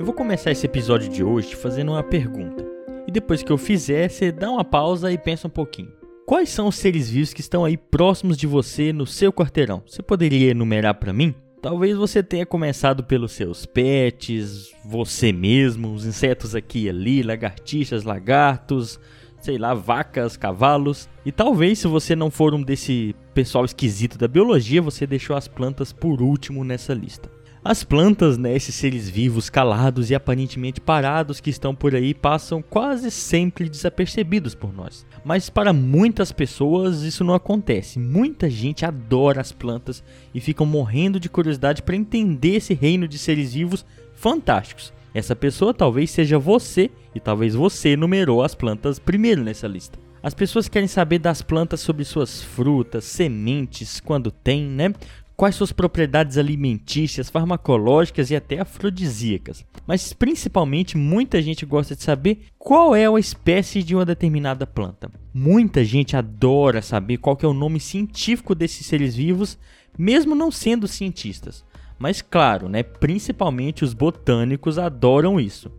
Eu vou começar esse episódio de hoje fazendo uma pergunta. E depois que eu fizer, você dá uma pausa e pensa um pouquinho. Quais são os seres vivos que estão aí próximos de você no seu quarteirão? Você poderia enumerar para mim? Talvez você tenha começado pelos seus pets, você mesmo, os insetos aqui e ali, lagartixas, lagartos, sei lá, vacas, cavalos. E talvez, se você não for um desse pessoal esquisito da biologia, você deixou as plantas por último nessa lista. As plantas, né, esses seres vivos, calados e aparentemente parados que estão por aí, passam quase sempre desapercebidos por nós. Mas para muitas pessoas isso não acontece. Muita gente adora as plantas e ficam morrendo de curiosidade para entender esse reino de seres vivos fantásticos. Essa pessoa talvez seja você e talvez você numerou as plantas primeiro nessa lista. As pessoas querem saber das plantas sobre suas frutas, sementes, quando tem, né? Quais suas propriedades alimentícias, farmacológicas e até afrodisíacas. Mas principalmente muita gente gosta de saber qual é a espécie de uma determinada planta. Muita gente adora saber qual é o nome científico desses seres vivos, mesmo não sendo cientistas. Mas claro, né, principalmente os botânicos adoram isso.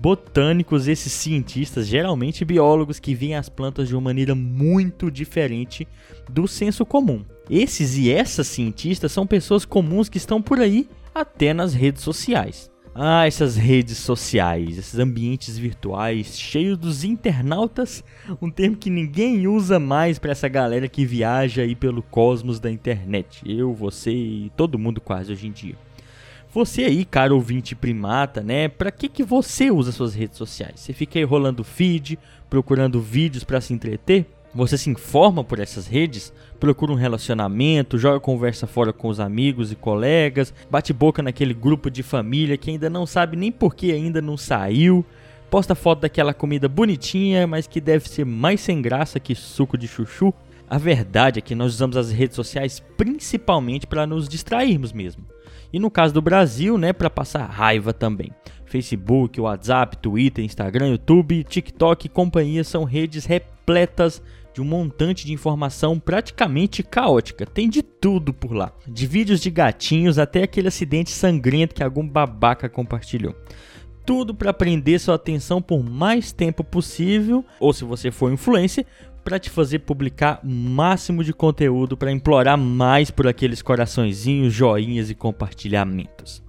Botânicos, esses cientistas, geralmente biólogos que veem as plantas de uma maneira muito diferente do senso comum. Esses e essas cientistas são pessoas comuns que estão por aí até nas redes sociais. Ah, essas redes sociais, esses ambientes virtuais cheios dos internautas, um termo que ninguém usa mais para essa galera que viaja aí pelo cosmos da internet. Eu, você e todo mundo quase hoje em dia. Você aí, cara ouvinte primata, né? Para que que você usa suas redes sociais? Você fica aí rolando feed, procurando vídeos para se entreter? Você se informa por essas redes, procura um relacionamento, joga conversa fora com os amigos e colegas, bate boca naquele grupo de família que ainda não sabe nem por que ainda não saiu, posta foto daquela comida bonitinha, mas que deve ser mais sem graça que suco de chuchu. A verdade é que nós usamos as redes sociais principalmente para nos distrairmos mesmo. E no caso do Brasil, né, para passar raiva também. Facebook, WhatsApp, Twitter, Instagram, YouTube, TikTok e companhia são redes repletas de um montante de informação praticamente caótica. Tem de tudo por lá. De vídeos de gatinhos até aquele acidente sangrento que algum babaca compartilhou. Tudo para prender sua atenção por mais tempo possível, ou se você for influencer, para te fazer publicar o máximo de conteúdo para implorar mais por aqueles coraçõezinhos, joinhas e compartilhamentos.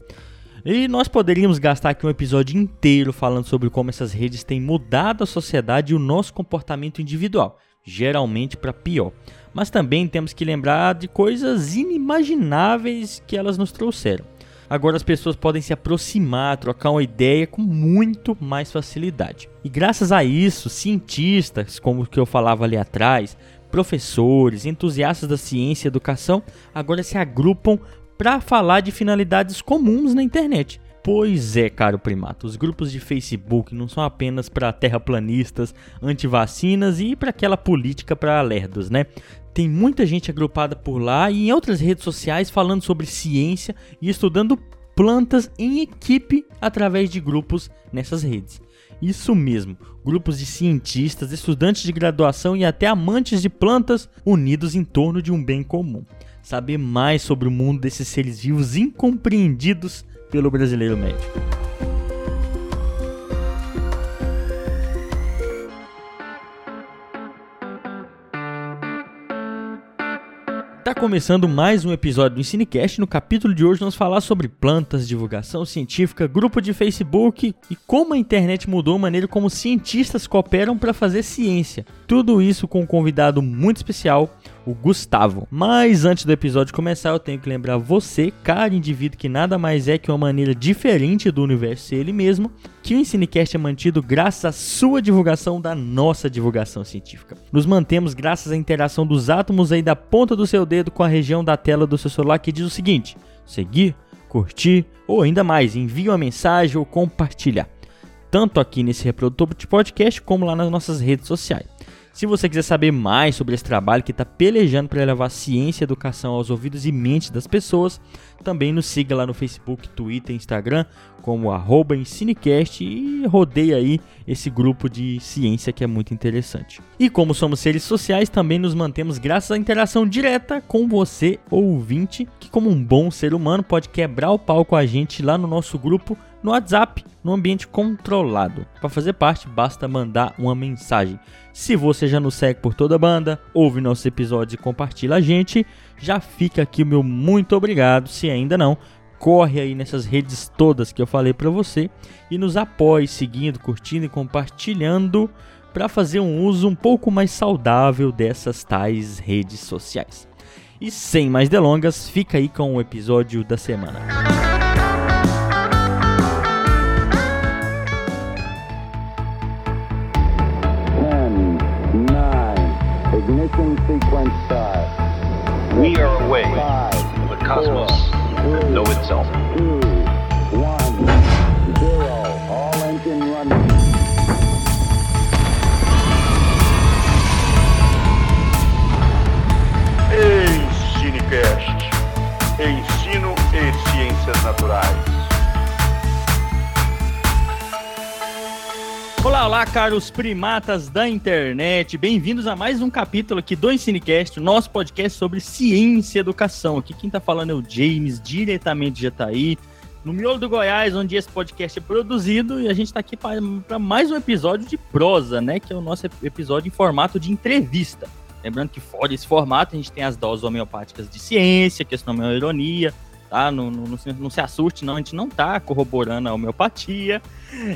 E nós poderíamos gastar aqui um episódio inteiro falando sobre como essas redes têm mudado a sociedade e o nosso comportamento individual geralmente para pior. Mas também temos que lembrar de coisas inimagináveis que elas nos trouxeram. Agora as pessoas podem se aproximar, trocar uma ideia com muito mais facilidade. E graças a isso, cientistas, como que eu falava ali atrás, professores, entusiastas da ciência e educação, agora se agrupam para falar de finalidades comuns na internet. Pois é, caro primato, os grupos de Facebook não são apenas para terraplanistas, antivacinas e para aquela política para lerdos, né? Tem muita gente agrupada por lá e em outras redes sociais falando sobre ciência e estudando plantas em equipe através de grupos nessas redes. Isso mesmo, grupos de cientistas, estudantes de graduação e até amantes de plantas unidos em torno de um bem comum. Saber mais sobre o mundo desses seres vivos incompreendidos pelo brasileiro médio. Tá começando mais um episódio do Ensinecast. No capítulo de hoje vamos falar sobre plantas, divulgação científica, grupo de Facebook e como a internet mudou a maneira como cientistas cooperam para fazer ciência. Tudo isso com um convidado muito especial, o Gustavo. Mas antes do episódio começar, eu tenho que lembrar você, cara indivíduo que nada mais é que uma maneira diferente do universo ser ele mesmo, que o Ensinecast é mantido graças à sua divulgação da nossa divulgação científica. Nos mantemos graças à interação dos átomos aí da ponta do seu dedo com a região da tela do seu celular que diz o seguinte: seguir, curtir ou ainda mais, envie uma mensagem ou compartilhar. Tanto aqui nesse reprodutor de podcast como lá nas nossas redes sociais. Se você quiser saber mais sobre esse trabalho que está pelejando para levar ciência e educação aos ouvidos e mentes das pessoas, também nos siga lá no Facebook, Twitter, Instagram, como arroba Ensinecast e rodeia aí esse grupo de ciência que é muito interessante. E como somos seres sociais, também nos mantemos graças à interação direta com você, ouvinte, que como um bom ser humano pode quebrar o pau com a gente lá no nosso grupo no WhatsApp, no ambiente controlado. Para fazer parte, basta mandar uma mensagem. Se você já nos segue por toda a banda, ouve nossos episódios e compartilha a gente, já fica aqui o meu muito obrigado. Se ainda não, corre aí nessas redes todas que eu falei para você e nos apoie seguindo, curtindo e compartilhando para fazer um uso um pouco mais saudável dessas tais redes sociais. E sem mais delongas, fica aí com o episódio da semana. Ignition sequence start. We are away from the cosmos that know itself. Two, one, zero. All engine running. Ensinecast. Ensino e Ciências Naturais. Olá, olá, caros primatas da internet. Bem-vindos a mais um capítulo aqui do Ensinecast, nosso podcast sobre ciência e educação. Aqui quem tá falando é o James, diretamente de Jataí, no miolo do Goiás, onde esse podcast é produzido, e a gente tá aqui para mais um episódio de prosa, né? Que é o nosso episódio em formato de entrevista. Lembrando que fora desse formato, a gente tem as doses homeopáticas de ciência, que esse nome é uma ironia, tá? Não, não, não, se assuste, não, a gente não tá corroborando a homeopatia.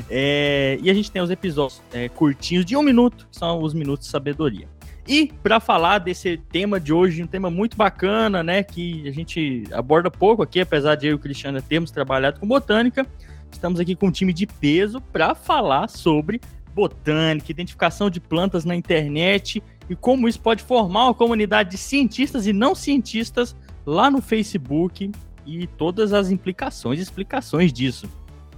É, e a gente tem os episódios é, curtinhos de um minuto, que são os minutos de sabedoria. E para falar desse tema de hoje, um tema muito bacana, né, que a gente aborda pouco aqui, apesar de eu e o Cristiano termos trabalhado com botânica, estamos aqui com um time de peso para falar sobre botânica, identificação de plantas na internet e como isso pode formar uma comunidade de cientistas e não cientistas lá no Facebook e todas as implicações e explicações disso.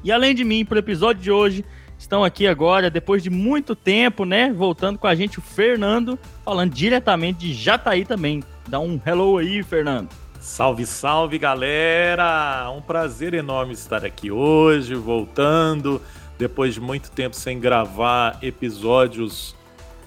E além de mim, para o episódio de hoje, estão aqui agora, depois de muito tempo, né? Voltando com a gente o Fernando, falando diretamente de Jataí também. Dá um hello aí, Fernando. Salve, salve, galera! Um prazer enorme estar aqui hoje, voltando, depois de muito tempo sem gravar episódios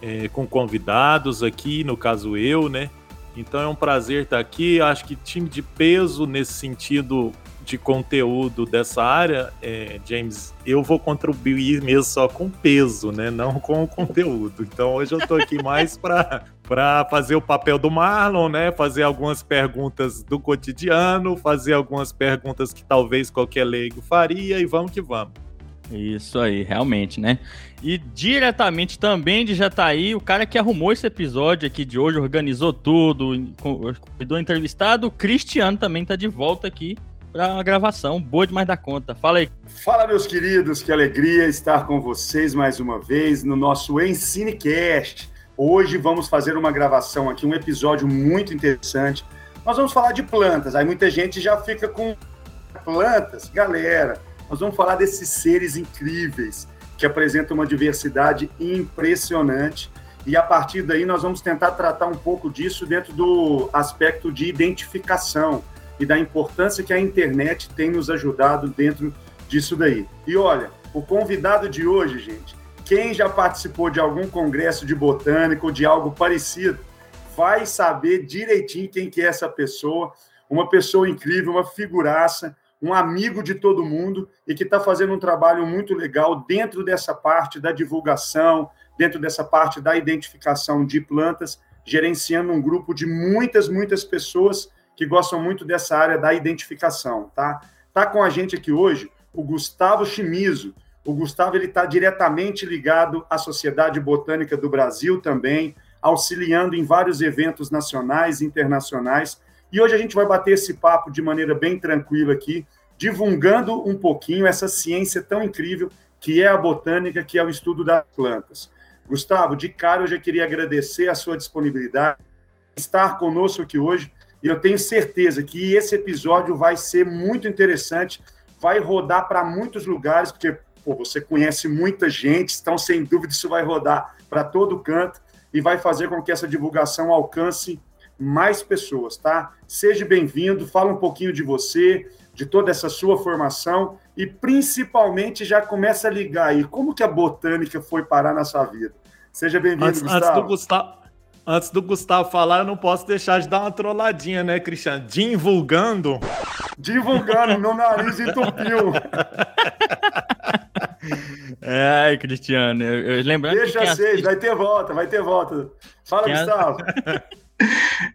é, com convidados aqui, no caso eu, né? Então é um prazer estar aqui. Acho que time de peso nesse sentido de conteúdo dessa área, é, James, eu vou contribuir mesmo só com peso, né? Não com o conteúdo. Então hoje eu estou aqui mais para para fazer o papel do Marlon, né? Fazer algumas perguntas do cotidiano, fazer algumas perguntas que talvez qualquer leigo faria e vamos que vamos. Isso aí, realmente, né? E diretamente também de Jataí, o cara que arrumou esse episódio aqui de hoje, organizou tudo, convidou entrevistado, o Cristiano também tá de volta aqui para a gravação. Boa demais da conta. Fala aí. Fala, meus queridos, que alegria estar com vocês mais uma vez no nosso Ensinecast. Hoje vamos fazer uma gravação aqui, um episódio muito interessante. Nós vamos falar de plantas. Aí muita gente já fica com plantas, galera nós vamos falar desses seres incríveis que apresentam uma diversidade impressionante. E a partir daí nós vamos tentar tratar um pouco disso dentro do aspecto de identificação e da importância que a internet tem nos ajudado dentro disso daí. E olha, o convidado de hoje, gente, quem já participou de algum congresso de botânica ou de algo parecido, vai saber direitinho quem que é essa pessoa, uma pessoa incrível, uma figuraça, um amigo de todo mundo e que está fazendo um trabalho muito legal dentro dessa parte da divulgação, dentro dessa parte da identificação de plantas, gerenciando um grupo de muitas, muitas pessoas que gostam muito dessa área da identificação, tá? Tá com a gente aqui hoje o Gustavo Chimizo. O Gustavo ele está diretamente ligado à Sociedade Botânica do Brasil também, auxiliando em vários eventos nacionais e internacionais e hoje a gente vai bater esse papo de maneira bem tranquila aqui, divulgando um pouquinho essa ciência tão incrível que é a botânica, que é o estudo das plantas. Gustavo, de cara eu já queria agradecer a sua disponibilidade, estar conosco aqui hoje, e eu tenho certeza que esse episódio vai ser muito interessante, vai rodar para muitos lugares, porque pô, você conhece muita gente, então sem dúvida isso vai rodar para todo canto e vai fazer com que essa divulgação alcance mais pessoas, tá? Seja bem-vindo, fala um pouquinho de você, de toda essa sua formação e principalmente já começa a ligar aí como que a botânica foi parar na sua vida. Seja bem-vindo, Gustavo. Antes do Gustavo. Antes do Gustavo falar, eu não posso deixar de dar uma trolladinha, né, Cristiano? Divulgando. Divulgando, meu nariz entupiu. Ai, Cristiano, eu, eu lembrando Deixa que assiste... vai ter volta, vai ter volta. Fala, quem Gustavo.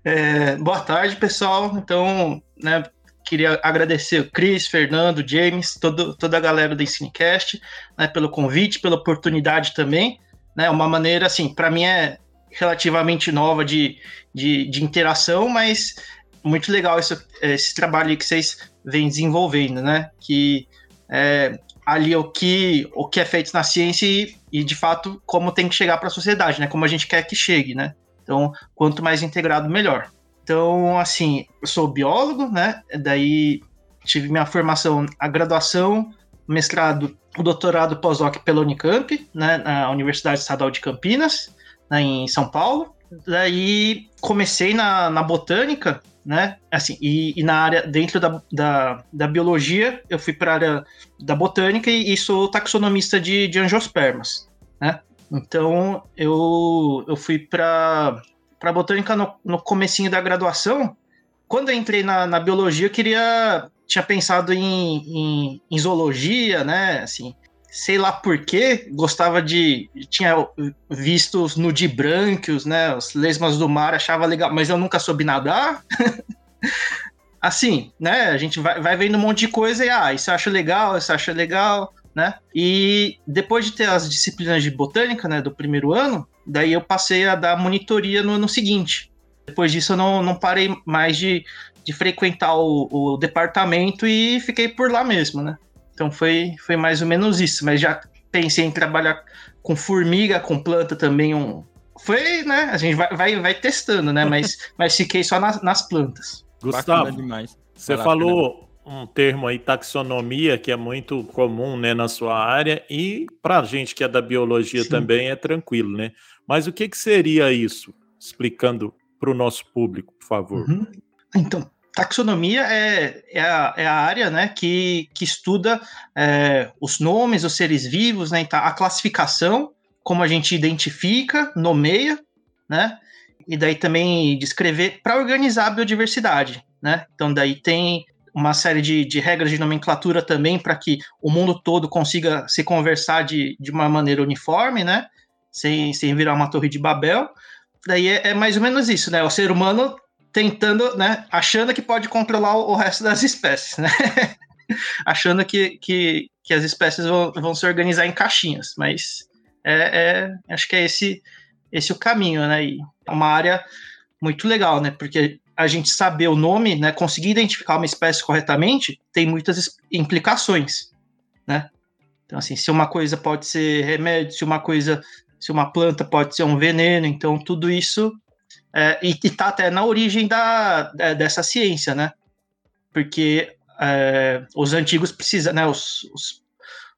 É, boa tarde, pessoal. Então, né, queria agradecer o Cris, Fernando, James, todo, toda a galera do Ensinecast, né, pelo convite, pela oportunidade também. Né, uma maneira, assim, para mim é relativamente nova de, de, de, interação, mas muito legal esse, esse trabalho que vocês vêm desenvolvendo, né? Que é, ali o que, o que é feito na ciência e, e de fato como tem que chegar para a sociedade, né? Como a gente quer que chegue, né? Então, quanto mais integrado, melhor. Então, assim, eu sou biólogo, né? Daí tive minha formação, a graduação, mestrado, o doutorado pós-doc pela Unicamp, né? Na Universidade Estadual de Campinas, né, em São Paulo. Daí comecei na, na botânica, né? Assim, e, e, na área, dentro da, da, da biologia, eu fui para a área da botânica e, e, sou taxonomista de, de angiospermas, né? Então, eu, eu fui para a botânica no, no comecinho da graduação. Quando eu entrei na, na biologia, eu queria... Tinha pensado em, em, em zoologia, né? Assim, sei lá porquê, gostava de. Tinha visto os nudibranquios, né? Os lesmas do mar, achava legal, mas eu nunca soube nadar. assim, né? A gente vai, vai vendo um monte de coisa e, ah, isso eu acho legal, isso eu acho legal, né? E depois de ter as disciplinas de botânica, né, do primeiro ano, daí eu passei a dar monitoria no ano seguinte. Depois disso eu não, não parei mais de, de frequentar o, o departamento e fiquei por lá mesmo, né? Então foi, foi mais ou menos isso. Mas já pensei em trabalhar com formiga, com planta também. Um... Foi, né? A gente vai, vai, vai testando, né? Mas, mas fiquei só nas, nas plantas. Gustavo, você falou um termo aí, taxonomia, que é muito comum né, na sua área, e para a gente que é da biologia Sim. também é tranquilo, né? Mas o que, que seria isso? Explicando para o nosso público, por favor. Uhum. Então, Taxonomia é, é, a, é a área né, que, que estuda é, os nomes dos seres vivos, né, a classificação, como a gente identifica, nomeia, né, e daí também descrever para organizar a biodiversidade. Né? Então, daí tem uma série de, de regras de nomenclatura também para que o mundo todo consiga se conversar de, de uma maneira uniforme, né? sem, sem virar uma torre de Babel. Daí é, é mais ou menos isso, né? O ser humano tentando, né, achando que pode controlar o resto das espécies, né? achando que, que, que as espécies vão, vão se organizar em caixinhas, mas é, é, acho que é esse, esse o caminho, né? E é uma área muito legal, né? Porque a gente saber o nome, né, conseguir identificar uma espécie corretamente, tem muitas implicações, né? Então, assim, se uma coisa pode ser remédio, se uma coisa, se uma planta pode ser um veneno, então tudo isso é, e está até na origem da, é, dessa ciência, né? Porque é, os antigos precisam, né? Os, os,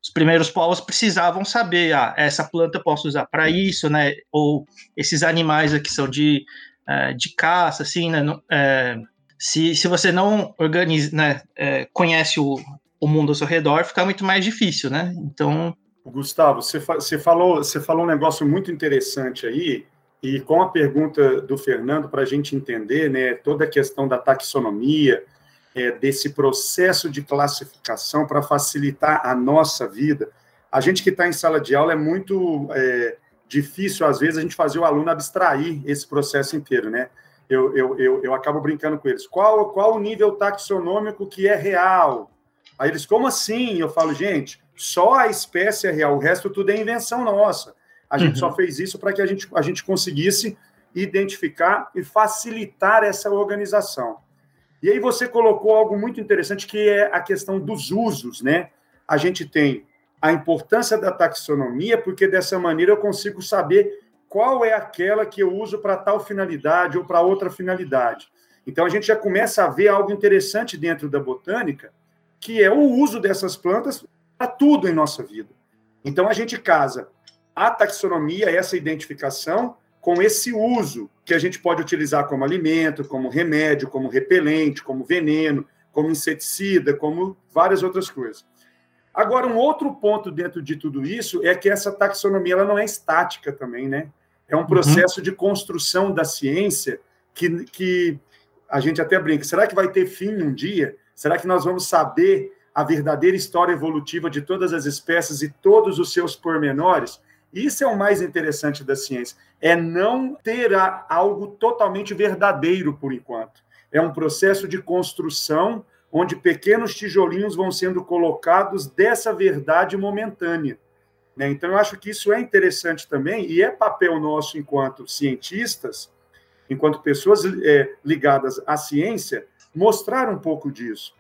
os, primeiros povos precisavam saber, ah, essa planta eu posso usar para isso, né? Ou esses animais aqui são de, é, de caça, assim, né? É, se, se você não organiza, né? É, conhece o, o mundo ao seu redor, fica muito mais difícil, né? Então Gustavo, você, você, falou, você falou um negócio muito interessante aí, e com a pergunta do Fernando, para a gente entender né, toda a questão da taxonomia, é, desse processo de classificação para facilitar a nossa vida, a gente que está em sala de aula é muito é, difícil, às vezes, a gente fazer o aluno abstrair esse processo inteiro, né? Eu, eu, eu, eu acabo brincando com eles. Qual, qual o nível taxonômico que é real? Aí eles, como assim? Eu falo, gente, só a espécie é real, o resto tudo é invenção nossa. A gente uhum. só fez isso para que a gente, a gente conseguisse identificar e facilitar essa organização. E aí você colocou algo muito interessante que é a questão dos usos, né? A gente tem a importância da taxonomia, porque dessa maneira eu consigo saber qual é aquela que eu uso para tal finalidade ou para outra finalidade. Então a gente já começa a ver algo interessante dentro da botânica, que é o uso dessas plantas para tudo em nossa vida. Então a gente casa a taxonomia, essa identificação, com esse uso que a gente pode utilizar como alimento, como remédio, como repelente, como veneno, como inseticida, como várias outras coisas. Agora, um outro ponto dentro de tudo isso é que essa taxonomia ela não é estática também, né? É um uhum. processo uhum. de construção da ciência que, que a gente até brinca. Será que vai ter fim um dia? Será que nós vamos saber a verdadeira história evolutiva de todas as espécies e todos os seus pormenores. Isso é o mais interessante da ciência, é não ter algo totalmente verdadeiro por enquanto. É um processo de construção onde pequenos tijolinhos vão sendo colocados dessa verdade momentânea. Né? Então, eu acho que isso é interessante também, e é papel nosso enquanto cientistas, enquanto pessoas é, ligadas à ciência, mostrar um pouco disso.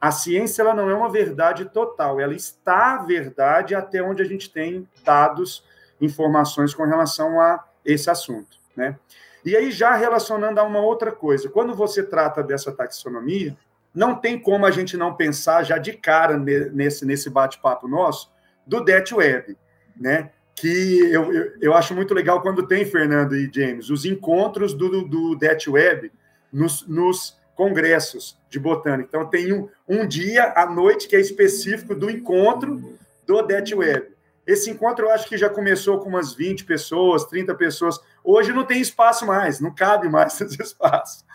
A ciência ela não é uma verdade total, ela está verdade até onde a gente tem dados, informações com relação a esse assunto. Né? E aí, já relacionando a uma outra coisa, quando você trata dessa taxonomia, não tem como a gente não pensar já de cara nesse, nesse bate-papo nosso do Det Web, né? Que eu, eu, eu, acho muito legal quando tem, Fernando e James, os encontros do, do Det Web nos, nos congressos de botânica. Então, tem um, um dia à noite que é específico do encontro do Det Web. Esse encontro eu acho que já começou com umas 20 pessoas, 30 pessoas. Hoje não tem espaço mais, não cabe mais esse espaço.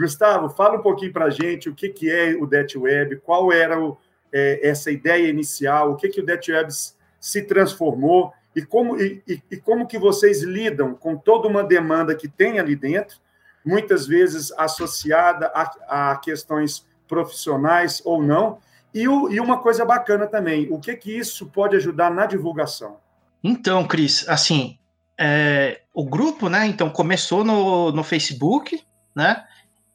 Gustavo, fala um pouquinho para a gente o que, que é o Det Web, qual era o, é, essa ideia inicial, o que, que o Det Web se transformou e como, e, e como que vocês lidam com toda uma demanda que tem ali dentro, muitas vezes associada a, a questões profissionais ou não, e, o, e, uma coisa bacana também, o que que isso pode ajudar na divulgação? Então, Cris, assim, é, o grupo, né, então começou no, no Facebook, né,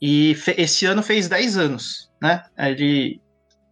e esse ano fez 10 anos, né, ele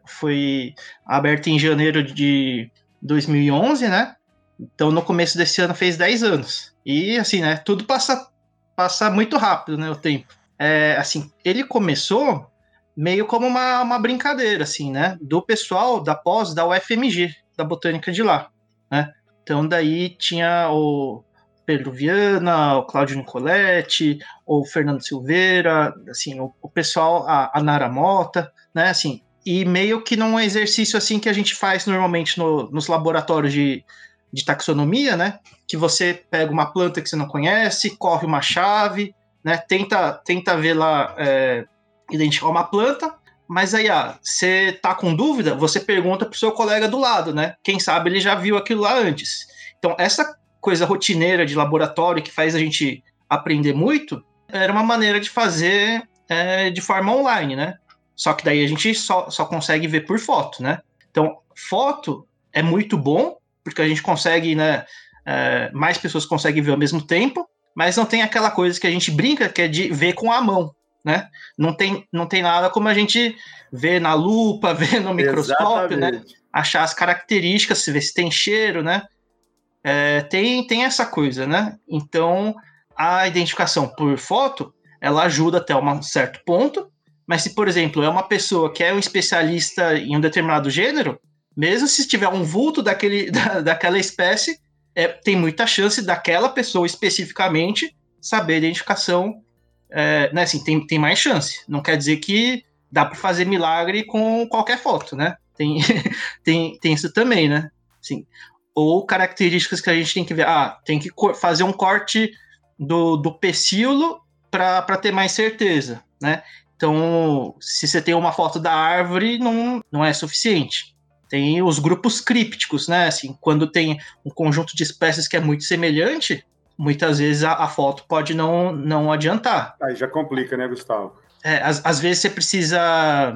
foi aberto em janeiro de 2011, né? Então no começo desse ano fez 10 anos. E assim, né? Tudo passa, passa muito rápido, né? O tempo. É, assim, ele começou meio como uma, uma brincadeira, assim, né? Do pessoal da pós da UFMG, da botânica de lá, né? Então daí tinha o Pedro Viana, o Cláudio Nicoletti, o Fernando Silveira, assim, o, o pessoal, a, a Nara Mota, né? Assim, e meio que num exercício assim que a gente faz normalmente no, nos laboratórios de, de taxonomia, né? Que você pega uma planta que você não conhece, corre uma chave, né? Tenta, tenta ver lá, é, identificar uma planta, mas aí, ah, você tá com dúvida, você pergunta pro seu colega do lado, né? Quem sabe ele já viu aquilo lá antes. Então, essa coisa rotineira de laboratório que faz a gente aprender muito, era uma maneira de fazer é, de forma online, né? Só que daí a gente só, só consegue ver por foto, né? Então, foto é muito bom, porque a gente consegue, né? É, mais pessoas conseguem ver ao mesmo tempo, mas não tem aquela coisa que a gente brinca, que é de ver com a mão, né? Não tem, não tem nada como a gente ver na lupa, ver no microscópio, né? Exatamente. né? Achar as características, ver se tem cheiro, né? É, tem, tem essa coisa, né? Então, a identificação por foto, ela ajuda até um certo ponto, mas se, por exemplo, é uma pessoa que é um especialista em um determinado gênero, mesmo se tiver um vulto daquele, da, daquela espécie, é, tem muita chance daquela pessoa especificamente saber a identificação. É, né, assim, tem, tem mais chance. Não quer dizer que dá para fazer milagre com qualquer foto, né? Tem, tem, tem isso também, né? Assim, ou características que a gente tem que ver. Ah, tem que fazer um corte do, do pecíolo para ter mais certeza, né? Então, se você tem uma foto da árvore, não, não é suficiente. Tem os grupos crípticos, né? Assim, quando tem um conjunto de espécies que é muito semelhante, muitas vezes a, a foto pode não, não adiantar. Aí já complica, né, Gustavo? É, às, às vezes você precisa.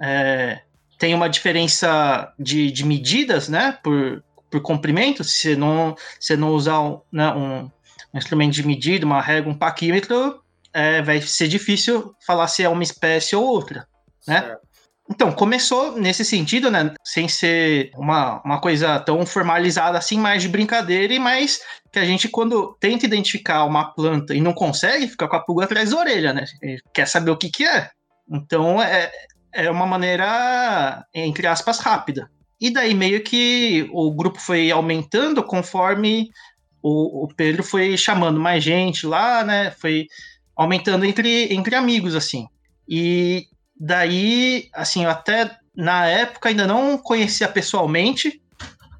É, tem uma diferença de, de medidas, né? Por, por comprimento, se você não, se não usar um, né, um, um instrumento de medida, uma régua, um paquímetro, é, vai ser difícil falar se é uma espécie ou outra, né? Certo. Então, começou nesse sentido, né? Sem ser uma, uma coisa tão formalizada assim, mais de brincadeira, e mais que a gente, quando tenta identificar uma planta e não consegue, fica com a pulga atrás da orelha, né? Quer saber o que, que é. Então, é, é uma maneira, entre aspas, rápida. E daí, meio que o grupo foi aumentando conforme o, o Pedro foi chamando mais gente lá, né? Foi aumentando entre, entre amigos, assim. E daí, assim, eu até na época ainda não conhecia pessoalmente,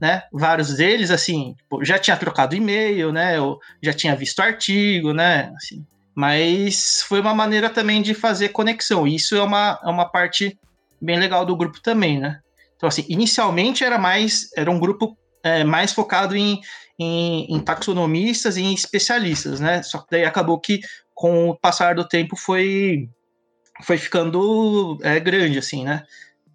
né? Vários deles, assim, já tinha trocado e-mail, né? Eu já tinha visto artigo, né? Assim, mas foi uma maneira também de fazer conexão. Isso é uma, é uma parte bem legal do grupo também, né? Então, assim, inicialmente era mais, era um grupo é, mais focado em, em, em, taxonomistas e em especialistas, né? Só que daí acabou que, com o passar do tempo, foi, foi ficando é, grande, assim, né?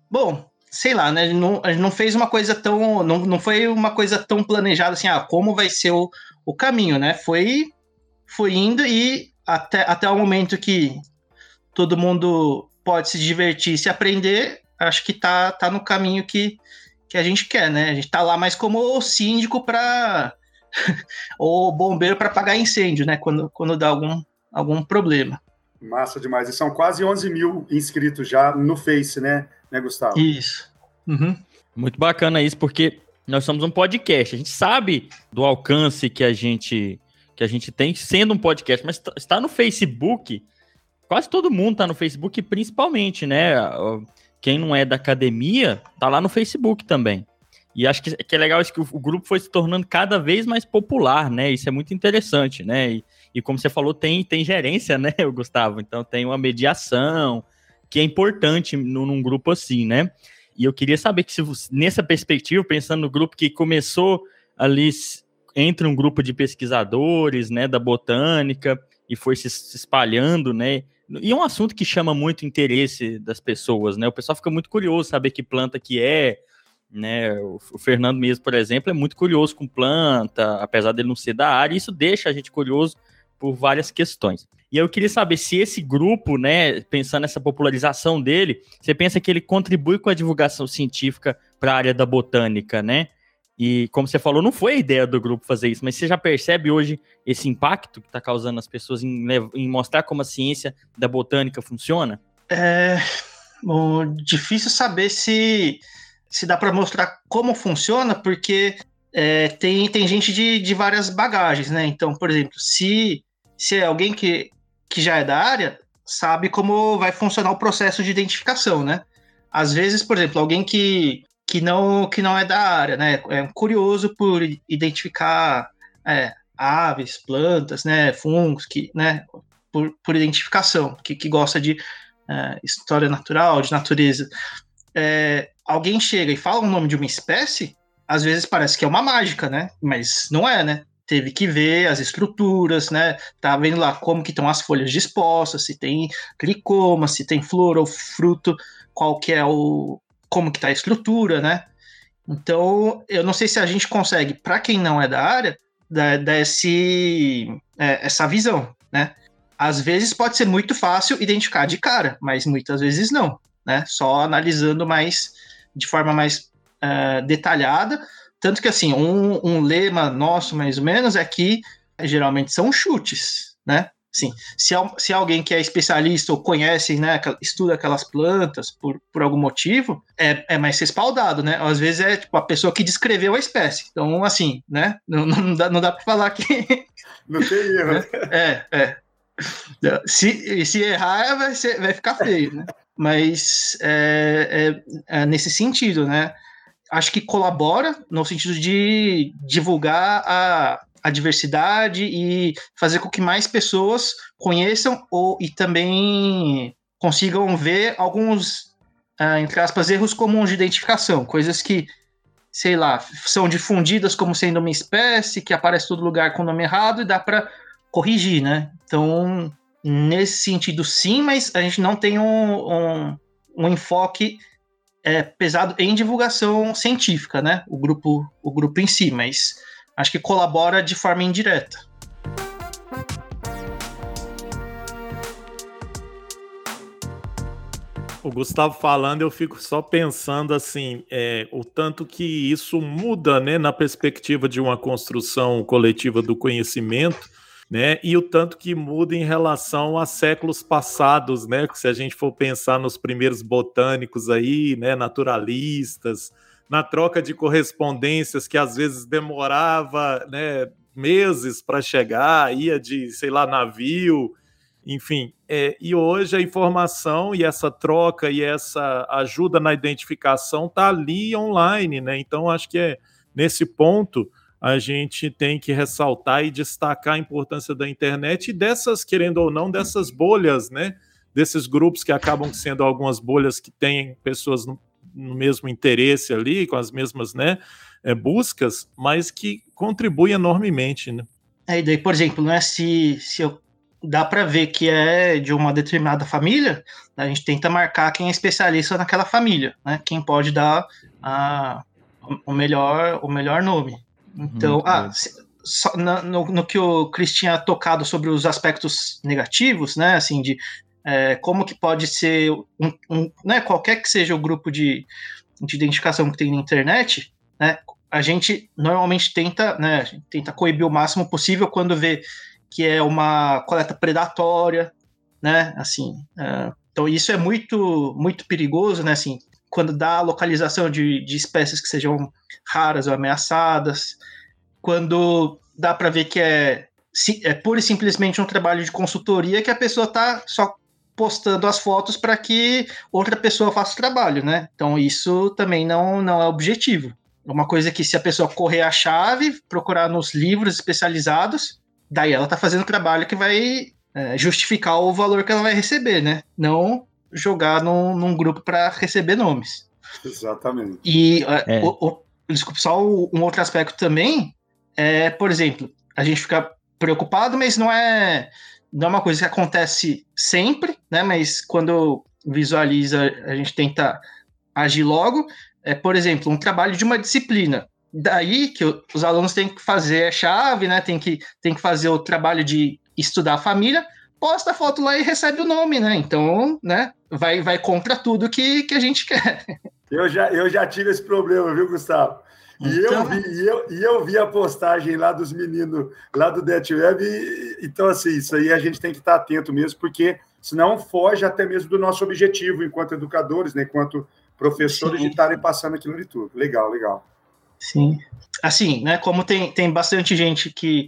Bom, sei lá, né? Não, a gente não fez uma coisa tão. Não, não foi uma coisa tão planejada assim, ah, como vai ser o, o caminho, né? Foi, foi indo e até, até o momento que todo mundo pode se divertir, se aprender, acho que tá, tá no caminho que, que a gente quer, né? A gente tá lá mais como síndico para ou bombeiro para apagar incêndio, né? Quando, quando dá algum, algum problema. Massa demais. E são quase 11 mil inscritos já no Face, né, né Gustavo? Isso. Uhum. Muito bacana isso, porque nós somos um podcast. A gente sabe do alcance que a gente que a gente tem sendo um podcast, mas está no Facebook. Quase todo mundo está no Facebook, principalmente, né? Quem não é da academia, tá lá no Facebook também. E acho que, que é legal isso que o, o, grupo foi se tornando cada vez mais popular, né? Isso é muito interessante, né? E, e como você falou, tem, tem gerência, né, Gustavo? Então tem uma mediação que é importante no, num grupo assim, né? E eu queria saber que se nessa perspectiva, pensando no grupo que começou ali entre um grupo de pesquisadores, né, da botânica e foi se espalhando, né? E é um assunto que chama muito interesse das pessoas, né? O pessoal fica muito curioso saber que planta que é, né? O Fernando mesmo, por exemplo, é muito curioso com planta, apesar dele não ser da área, isso deixa a gente curioso por várias questões. E eu queria saber se esse grupo, né, pensando nessa popularização dele, você pensa que ele contribui com a divulgação científica para a área da botânica, né? E como você falou, não foi a ideia do grupo fazer isso, mas você já percebe hoje esse impacto que está causando as pessoas em, em, mostrar como a ciência da botânica funciona? É bom, difícil saber se, se dá para mostrar como funciona, porque é, tem, tem gente de, de várias bagagens, né? Então, por exemplo, se, se é alguém que, que já é da área, sabe como vai funcionar o processo de identificação, né? Às vezes, por exemplo, alguém que que não, que não é da área, né? É curioso por identificar é, aves, plantas, né? Fungos, que, né? Por, por identificação, que, que gosta de é, história natural, de natureza. É, alguém chega e fala o nome de uma espécie, às vezes parece que é uma mágica, né? Mas não é, né? Teve que ver as estruturas, né? Tá vendo lá como que estão as folhas dispostas, se tem clicoma, se tem flor ou fruto, qual que é o, como que está a estrutura, né? Então, eu não sei se a gente consegue, para quem não é da área, dar, é, essa visão, né? Às vezes pode ser muito fácil identificar de cara, mas muitas vezes não, né? Só analisando mais, de forma mais uh, detalhada. Tanto que, assim, um, um lema nosso, mais ou menos, é que geralmente são chutes, né? Sim, se, se alguém que é especialista ou conhece, né, estuda aquelas plantas por, por algum motivo, é, é mais respaldado, né? Às vezes é tipo a pessoa que descreveu a espécie. Então, assim, né? Não, não dá, não dá para falar que. Não tem erro. Né? É, é. Se, se errar, vai, ser, vai ficar feio, né? Mas é, é, é nesse sentido, né? Acho que colabora no sentido de divulgar a, a diversidade e fazer com que mais pessoas conheçam ou, e também consigam ver alguns, uh, entre aspas, erros comuns de identificação, coisas que, sei lá, são difundidas como sendo uma espécie, que aparece em todo lugar com o nome errado e dá para corrigir, né? Então, nesse sentido, sim, mas a gente não tem um, um, um enfoque é, pesado em divulgação científica, né? O grupo, o grupo em si, mas acho que colabora de forma indireta. O Gustavo falando, eu fico só pensando assim, é, o tanto que isso muda, né, na perspectiva de uma construção coletiva do conhecimento, né, e o tanto que muda em relação a séculos passados, né, se a gente for pensar nos primeiros botânicos aí, né, naturalistas, na troca de correspondências que às vezes demorava né, meses para chegar, ia de, sei lá, navio, enfim. É, e hoje a informação e essa troca e essa ajuda na identificação está ali online, né? Então acho que é nesse ponto a gente tem que ressaltar e destacar a importância da internet e dessas, querendo ou não, dessas bolhas, né? Desses grupos que acabam sendo algumas bolhas que têm pessoas no mesmo interesse ali, com as mesmas né, é, buscas, mas que contribui enormemente. Né? É, e daí, por exemplo, né, se, se eu, dá para ver que é de uma determinada família, a gente tenta marcar quem é especialista naquela família, né, quem pode dar a, o, melhor, o melhor nome. Então, ah, se, só, no, no, que o Cris tinha tocado sobre os aspectos negativos, né, assim, de é, como que pode ser um, um, né, qualquer que seja o grupo de, de identificação que tem na internet, né, a gente normalmente tenta, né, tenta coibir o máximo possível quando vê que é uma coleta predatória, né, assim, uh, então isso é muito, muito perigoso, né, assim, quando dá localização de, de espécies que sejam raras ou ameaçadas, quando dá para ver que é, é pura e simplesmente um trabalho de consultoria que a pessoa está só postando as fotos para que outra pessoa faça o trabalho, né? Então isso também não, não é objetivo. É uma coisa que se a pessoa correr a chave, procurar nos livros especializados, daí ela está fazendo o trabalho que vai é, justificar o valor que ela vai receber, né? Não jogar num, num grupo para receber nomes. Exatamente. E é. o, o, desculpa, só um outro aspecto também é, por exemplo, a gente fica preocupado, mas não é, não é uma coisa que acontece sempre, né? Mas quando visualiza, a gente tenta agir logo. É, por exemplo, um trabalho de uma disciplina. Daí que os alunos têm que fazer a chave, né? Tem que, tem que fazer o trabalho de estudar a família, posta a foto lá e recebe o nome, né? Então, né? Vai, vai contra tudo que, que a gente quer. Eu já, eu já tive esse problema, viu, Gustavo? E, então... eu vi, e, eu, e eu vi a postagem lá dos meninos lá do Death Web, e, então, assim, isso aí a gente tem que estar atento mesmo, porque senão foge até mesmo do nosso objetivo enquanto educadores, né, enquanto professores, Sim. de estarem passando aquilo de tudo. Legal, legal. Sim. Assim, né, como tem, tem bastante gente que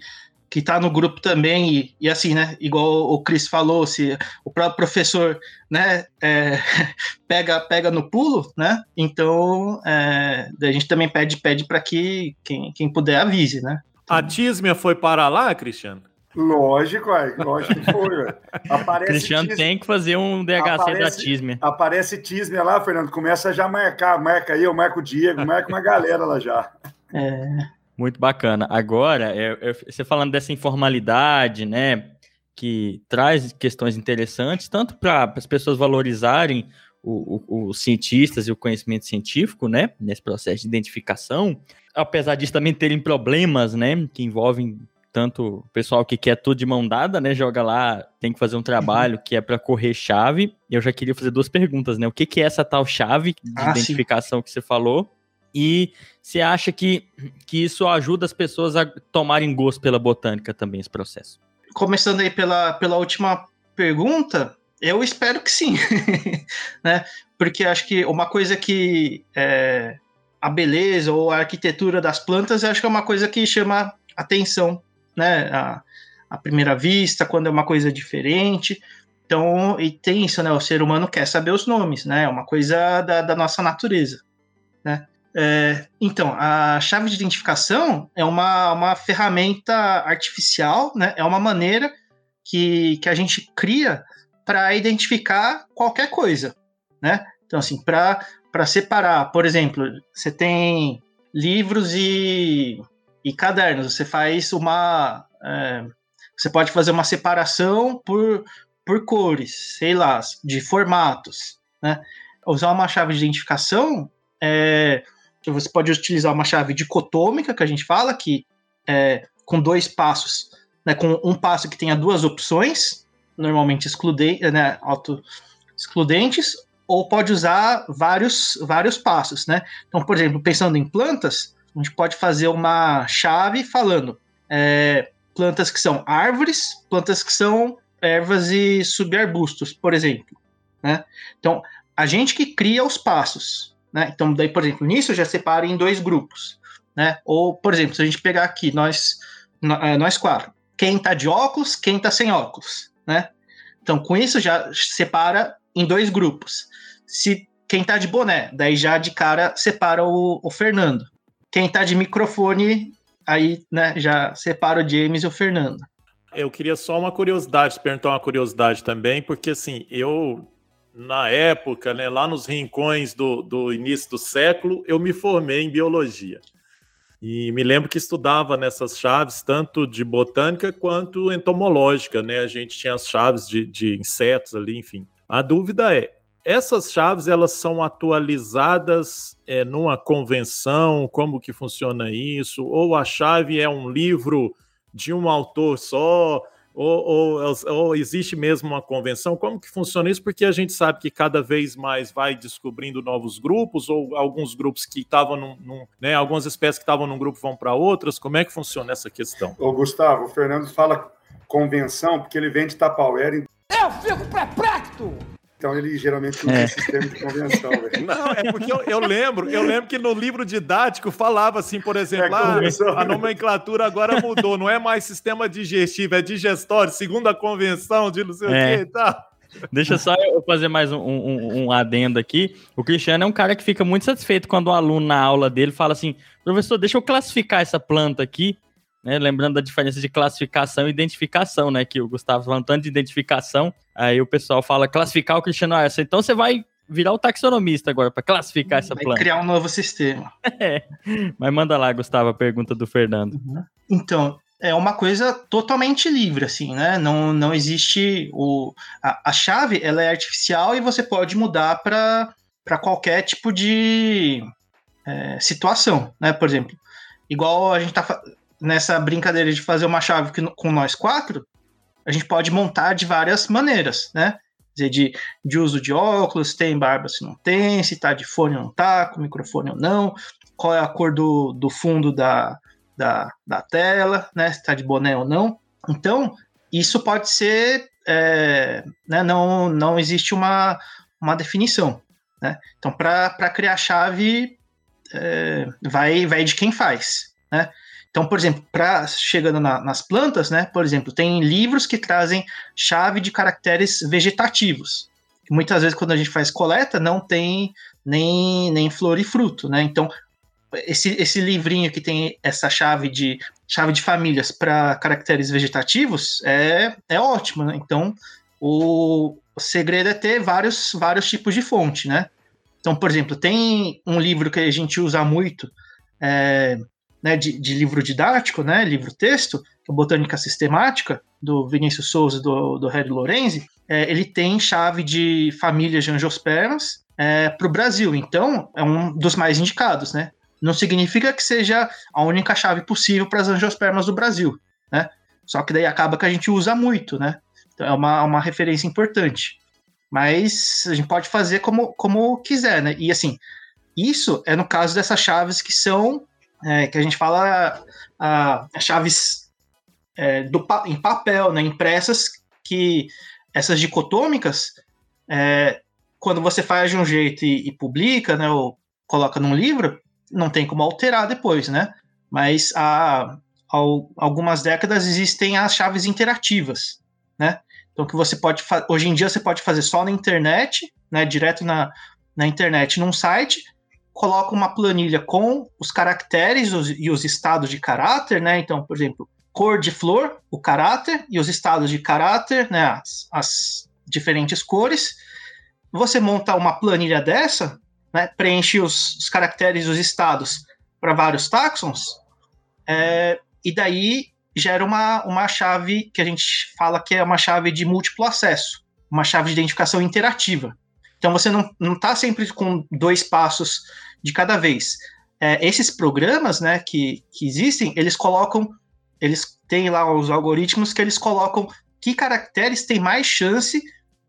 que está no grupo também, e, e, assim, né, igual o Cris falou, se o próprio professor, né, é, pega, pega no pulo, né, então é, a gente também pede, pede para que quem, quem puder avise, né. A Tismia foi para lá, Cristiano? Lógico, ué, lógico que foi, ué. Aparece Cristiano Tismia, tem que fazer um DHC aparece, da Tismia. Aparece Tismia lá, Fernando, começa a já marcar, marca aí, eu marco o Diego, marca uma galera lá já. É... Muito bacana. Agora, é, é, você falando dessa informalidade, né, que traz questões interessantes, tanto para as pessoas valorizarem os cientistas e o conhecimento científico, né, nesse processo de identificação, apesar disso também terem problemas, né, que envolvem tanto o pessoal que quer tudo de mão dada, né, joga lá, tem que fazer um trabalho uhum. que é para correr chave. Eu já queria fazer duas perguntas, né? O que, que é essa tal chave de ah, identificação sim. que você falou? E você acha que, que isso ajuda as pessoas a tomarem gosto pela botânica também, esse processo? Começando aí pela, pela última pergunta, eu espero que sim, né? Porque acho que uma coisa que é, a beleza ou a arquitetura das plantas, acho que é uma coisa que chama atenção, né? A, à primeira vista, quando é uma coisa diferente. Então, e tem isso, né? O ser humano quer saber os nomes, né? É uma coisa da, da nossa natureza, né? É, então, a chave de identificação é uma, uma ferramenta artificial, né? é uma maneira que, que a gente cria para identificar qualquer coisa. Né? Então, assim, para separar, por exemplo, você tem livros e, e cadernos, você faz uma. É, você pode fazer uma separação por, por cores, sei lá, de formatos. Né? Usar uma chave de identificação é, então, você pode utilizar uma chave dicotômica, que a gente fala, que é com dois passos, né, com um passo que tenha duas opções, normalmente excludente, né, auto excludentes, ou pode usar vários, vários passos, né? Então, por exemplo, pensando em plantas, a gente pode fazer uma chave falando é, plantas que são árvores, plantas que são ervas e subarbustos, por exemplo. Né? Então, a gente que cria os passos. Né? Então, daí, por exemplo, nisso já separa em dois grupos. Né? Ou, por exemplo, se a gente pegar aqui, nós, é, nós quatro, quem está de óculos, quem está sem óculos. Né? Então, com isso já separa em dois grupos. Se quem está de boné, daí já de cara separa o, o Fernando. Quem está de microfone, aí né, já separa o James e o Fernando. Eu queria só uma curiosidade, perguntar uma curiosidade também, porque assim, eu na época, né, lá nos rincões do, do início do século, eu me formei em biologia. E me lembro que estudava nessas chaves, tanto de botânica quanto entomológica, né? A gente tinha as chaves de, de insetos ali, enfim. A dúvida é, essas chaves elas são atualizadas é, numa convenção? Como que funciona isso? Ou a chave é um livro de um autor só? Ou, ou, ou, existe mesmo uma convenção? Como que funciona isso? Porque a gente sabe que cada vez mais vai descobrindo novos grupos, ou alguns grupos que estavam num, num, né, algumas espécies que estavam num grupo vão para outras. Como é que funciona essa questão? Ô, Gustavo, o Fernando fala convenção porque ele vem de Tapauera. Eu fico perplexo! Então ele geralmente usa é. sistema de convenção. Não, é porque eu, eu, lembro, eu lembro que no livro didático falava assim, por exemplo, é, ah, a nomenclatura agora mudou, não é mais sistema digestivo, é digestório, segundo a convenção de não sei é. o que e tal. Deixa só eu fazer mais um, um, um, adendo aqui. O Cristiano é um cara que fica muito satisfeito quando o aluno na aula dele fala assim: professor, deixa eu classificar essa planta aqui né? Lembrando da diferença de classificação e identificação, né? Que o Gustavo falando tanto de identificação, aí o pessoal fala classificar o Cristiano Arce. Então você vai virar o taxonomista agora para classificar essa vai planta. criar um novo sistema. é. Mas manda lá, Gustavo, a pergunta do Fernando. Uhum. Então, é uma coisa totalmente livre, assim, né? Não, não existe o a, a chave, ela é artificial e você pode mudar para qualquer tipo de é, situação, né? Por exemplo, igual a gente tá nessa brincadeira de fazer uma chave com nós quatro, a gente pode montar de várias maneiras, né? Dizer, de, de uso de óculos, tem barba se não tem, se tá de fone ou não tá, com microfone ou não, qual é a cor do, do fundo da, da, da tela, né? Se tá de boné ou não. Então, isso pode ser. É, né, não, não existe uma, uma definição. Né? Então, para criar chave, é, vai, vai de quem faz. Né? Então, por exemplo, pra, chegando na, nas plantas, né? Por exemplo, tem livros que trazem chave de caracteres vegetativos. Muitas vezes, quando a gente faz coleta, não tem nem, nem flor e fruto, né? Então, esse, esse livrinho que tem essa chave de chave de famílias para caracteres vegetativos é, é ótimo, né? Então, o, o segredo é ter vários, vários tipos de fonte, né? Então, por exemplo, tem um livro que a gente usa muito, é, né, de, de, livro didático, né, livro-texto, que é Botânica Sistemática, do Vinícius Souza e do, do Harry Lorenzi, é, ele tem chave de família de angiospermas é, para o Brasil. Então, é um dos mais indicados, né? Não significa que seja a única chave possível para as angiospermas do Brasil, né? Só que daí acaba que a gente usa muito, né? Então, é uma, uma referência importante. Mas a gente pode fazer como, como quiser, né? E assim, isso é no caso dessas chaves que são é, que a gente fala a, a chaves é, do, em papel, né, impressas, que essas dicotômicas, é, quando você faz de um jeito e, e, publica, né, ou coloca num livro, não tem como alterar depois, né? Mas há, há algumas décadas existem as chaves interativas, né? Então que você pode hoje em dia você pode fazer só na internet, né, direto na, na internet num site, coloca uma planilha com os caracteres e os estados de caráter, né? Então, por exemplo, cor de flor, o caráter e os estados de caráter, né? As, as diferentes cores. Você monta uma planilha dessa, né? Preenche os, os caracteres e os estados para vários taxons, é, e daí gera uma, uma chave que a gente fala que é uma chave de múltiplo acesso, uma chave de identificação interativa. Então você não está sempre com dois passos de cada vez. É, esses programas né, que, que existem, eles colocam, eles têm lá os algoritmos que eles colocam que caracteres têm mais chance,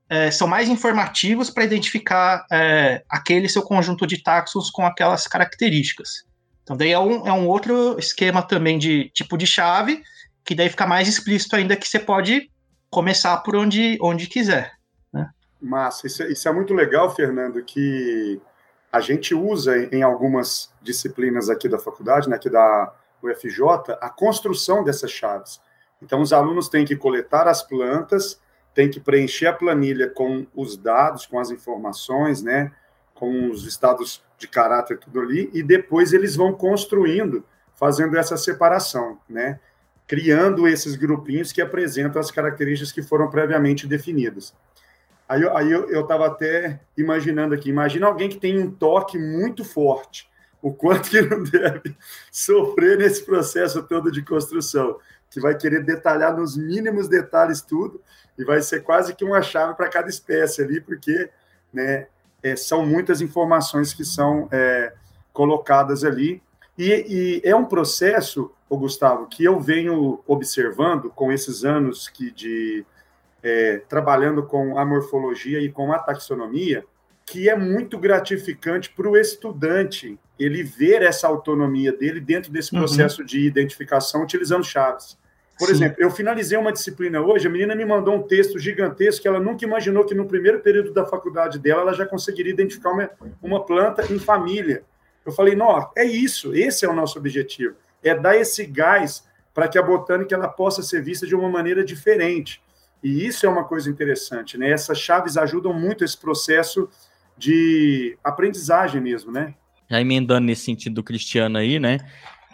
é, são mais informativos para identificar é, aquele seu conjunto de taxons com aquelas características. Então, daí é um, é um outro esquema também de tipo de chave, que daí fica mais explícito ainda que você pode começar por onde, onde quiser. Né? Massa, isso, é, isso é muito legal, Fernando, que a gente usa em algumas disciplinas aqui da faculdade, né, aqui da UFJ, a construção dessas chaves. Então, os alunos têm que coletar as plantas, têm que preencher a planilha com os dados, com as informações, né, com os estados de caráter, tudo ali, e depois eles vão construindo, fazendo essa separação, né, criando esses grupinhos que apresentam as características que foram previamente definidas. Aí, aí eu estava até imaginando aqui, imagina alguém que tem um toque muito forte, o quanto que não deve sofrer nesse processo todo de construção, que vai querer detalhar nos mínimos detalhes tudo, e vai ser quase que uma chave para cada espécie ali, porque né, é, são muitas informações que são é, colocadas ali. E, e, é um processo, Gustavo, que eu venho observando com esses anos que de é, trabalhando com a morfologia e com a taxonomia, que é muito gratificante para o estudante ele ver essa autonomia dele dentro desse uhum. processo uhum. de identificação utilizando chaves. Por Sim. exemplo, eu finalizei uma disciplina hoje, a menina me mandou um texto gigantesco que ela nunca imaginou que no primeiro período da faculdade dela ela já conseguiria identificar uma, uma planta em família. Eu falei, não, é isso, esse é o nosso objetivo, é dar esse gás para que a botânica ela possa ser vista de uma maneira diferente. E isso é uma coisa interessante, né? Essas chaves ajudam muito esse processo de aprendizagem mesmo, né? Já emendando nesse sentido do Cristiano aí, né?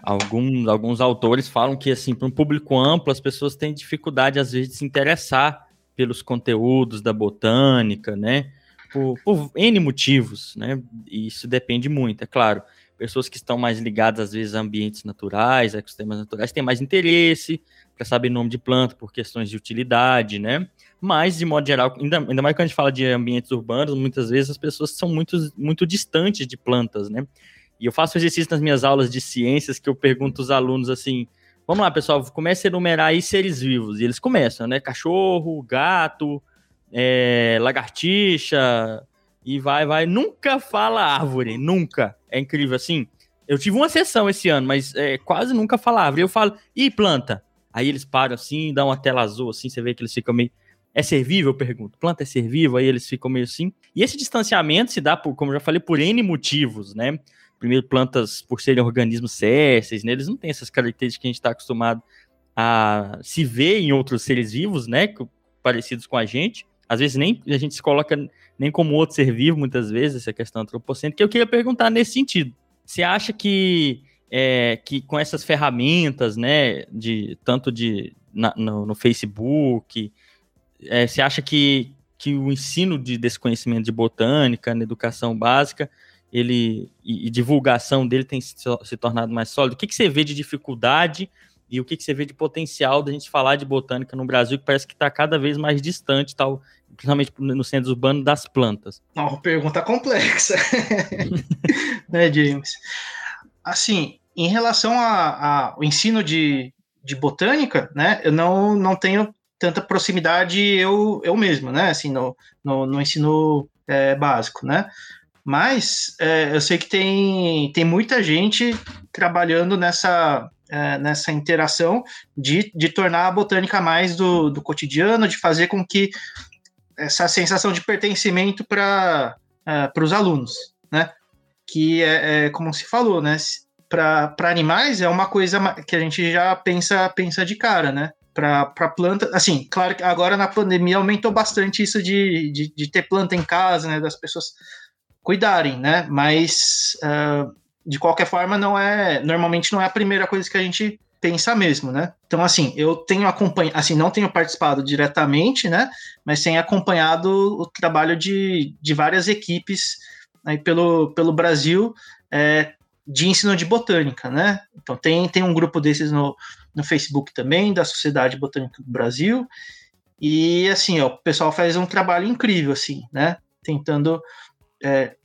Alguns, alguns autores falam que, assim, para um público amplo, as pessoas têm dificuldade, às vezes, de se interessar pelos conteúdos da botânica, né? Por, por N motivos, né? E isso depende muito, é claro. Pessoas que estão mais ligadas, às vezes, a ambientes naturais, a ecossistemas naturais, têm mais interesse, para saber nome de planta por questões de utilidade, né? Mas, de modo geral, ainda, ainda mais quando a gente fala de ambientes urbanos, muitas vezes as pessoas são muito, muito distantes de plantas, né? E eu faço exercício nas minhas aulas de ciências que eu pergunto aos alunos assim: vamos lá, pessoal, comece a enumerar aí seres vivos. E eles começam, né? Cachorro, gato, é, lagartixa, e vai, vai. Nunca fala árvore, nunca. É incrível assim. Eu tive uma sessão esse ano, mas é, quase nunca fala árvore. Eu falo, e planta? Aí eles param assim, dão uma tela azul, assim, você vê que eles ficam meio. É servível? Eu pergunto. Planta é servível? Aí eles ficam meio assim. E esse distanciamento se dá, por, como eu já falei, por N motivos, né? Primeiro, plantas, por serem organismos sésseis, né? Eles não têm essas características que a gente está acostumado a se ver em outros seres vivos, né? Parecidos com a gente. Às vezes nem a gente se coloca nem como outro ser vivo, muitas vezes, essa questão antropocêntrica. Que eu queria perguntar nesse sentido. Você acha que é, que com essas ferramentas, né, de tanto de na, no, no, Facebook, é, você acha que, que o ensino de, desse conhecimento de botânica, na educação básica, ele e, e divulgação dele tem se, se, tornado mais sólido? O que, que você vê de dificuldade e o que, que você vê de potencial da gente falar de botânica no Brasil, que parece que está cada vez mais distante, tal, principalmente no centro urbano, das plantas? Uma pergunta complexa, né, James? Assim, em relação ao ensino de, de botânica, né, eu não, não tenho tanta proximidade eu, eu mesmo, né, assim, no, no, no ensino é, básico, né, mas é, eu sei que tem, tem muita gente trabalhando nessa, é, nessa interação de, de tornar a botânica mais do, do cotidiano, de fazer com que essa sensação de pertencimento para é, os alunos, né, que é, é, como se falou, né, para animais é uma coisa que a gente já pensa, pensa de cara, né? Para planta, assim, claro que agora na pandemia aumentou bastante isso de, de, de, ter planta em casa, né? Das pessoas cuidarem, né? Mas uh, de qualquer forma, não é. Normalmente não é a primeira coisa que a gente pensa mesmo, né? Então, assim, eu tenho acompanhado, assim, não tenho participado diretamente, né? Mas tenho acompanhado o trabalho de, de várias equipes aí pelo, pelo Brasil, é, de ensino de botânica, né? Então tem, tem um grupo desses no, no Facebook também, da Sociedade Botânica do Brasil, e assim, ó, o pessoal faz um trabalho incrível, assim, né? Tentando, é,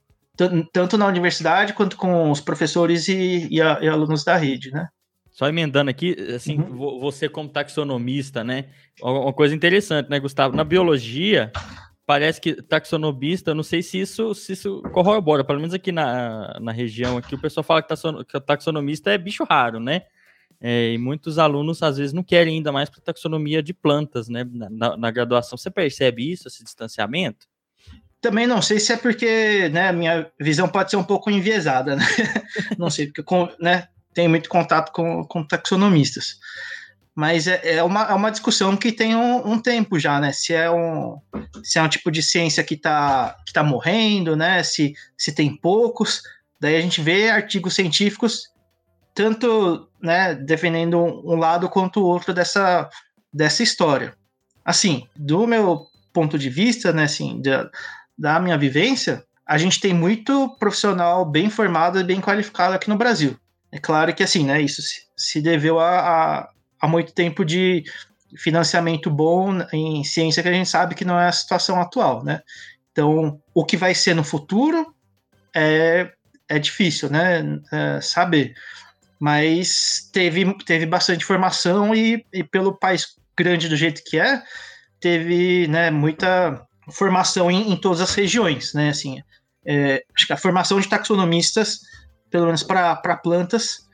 tanto na universidade quanto com os professores e, e, a, e, alunos da rede, né? Só emendando aqui, assim, uhum. você como taxonomista, né? Uma coisa interessante, né, Gustavo? Na biologia, parece que taxonomista, não sei se isso, se isso corrobora, pelo menos aqui na, na região, aqui o pessoal fala que, que taxonomista é bicho raro, né? É, e muitos alunos às vezes não querem ainda mais para taxonomia de plantas, né? Na, na, graduação. Você percebe isso, esse distanciamento? Também não sei se é porque né, minha visão pode ser um pouco enviesada, né? não sei, porque né, tenho muito contato com, com taxonomistas mas é, é, uma, é uma discussão que tem um, um, tempo já, né? Se é um, se é um tipo de ciência que está que tá morrendo, né? Se, se tem poucos. Daí a gente vê artigos científicos tanto né, defendendo um lado quanto o outro dessa, dessa história. Assim, do meu ponto de vista, né, assim, da, da minha vivência, a gente tem muito profissional bem formado e bem qualificado aqui no Brasil. É claro que, assim, né, isso se, deveu a, a, a muito tempo de financiamento bom em ciência que a gente sabe que não é a situação atual, né? Então, o que vai ser no futuro é, é difícil, né? É, saber. Mas teve, teve bastante formação e, e pelo país grande do jeito que é, teve né, muita formação em, em todas as regiões, né? Assim, é, acho que a formação de taxonomistas, pelo menos para plantas,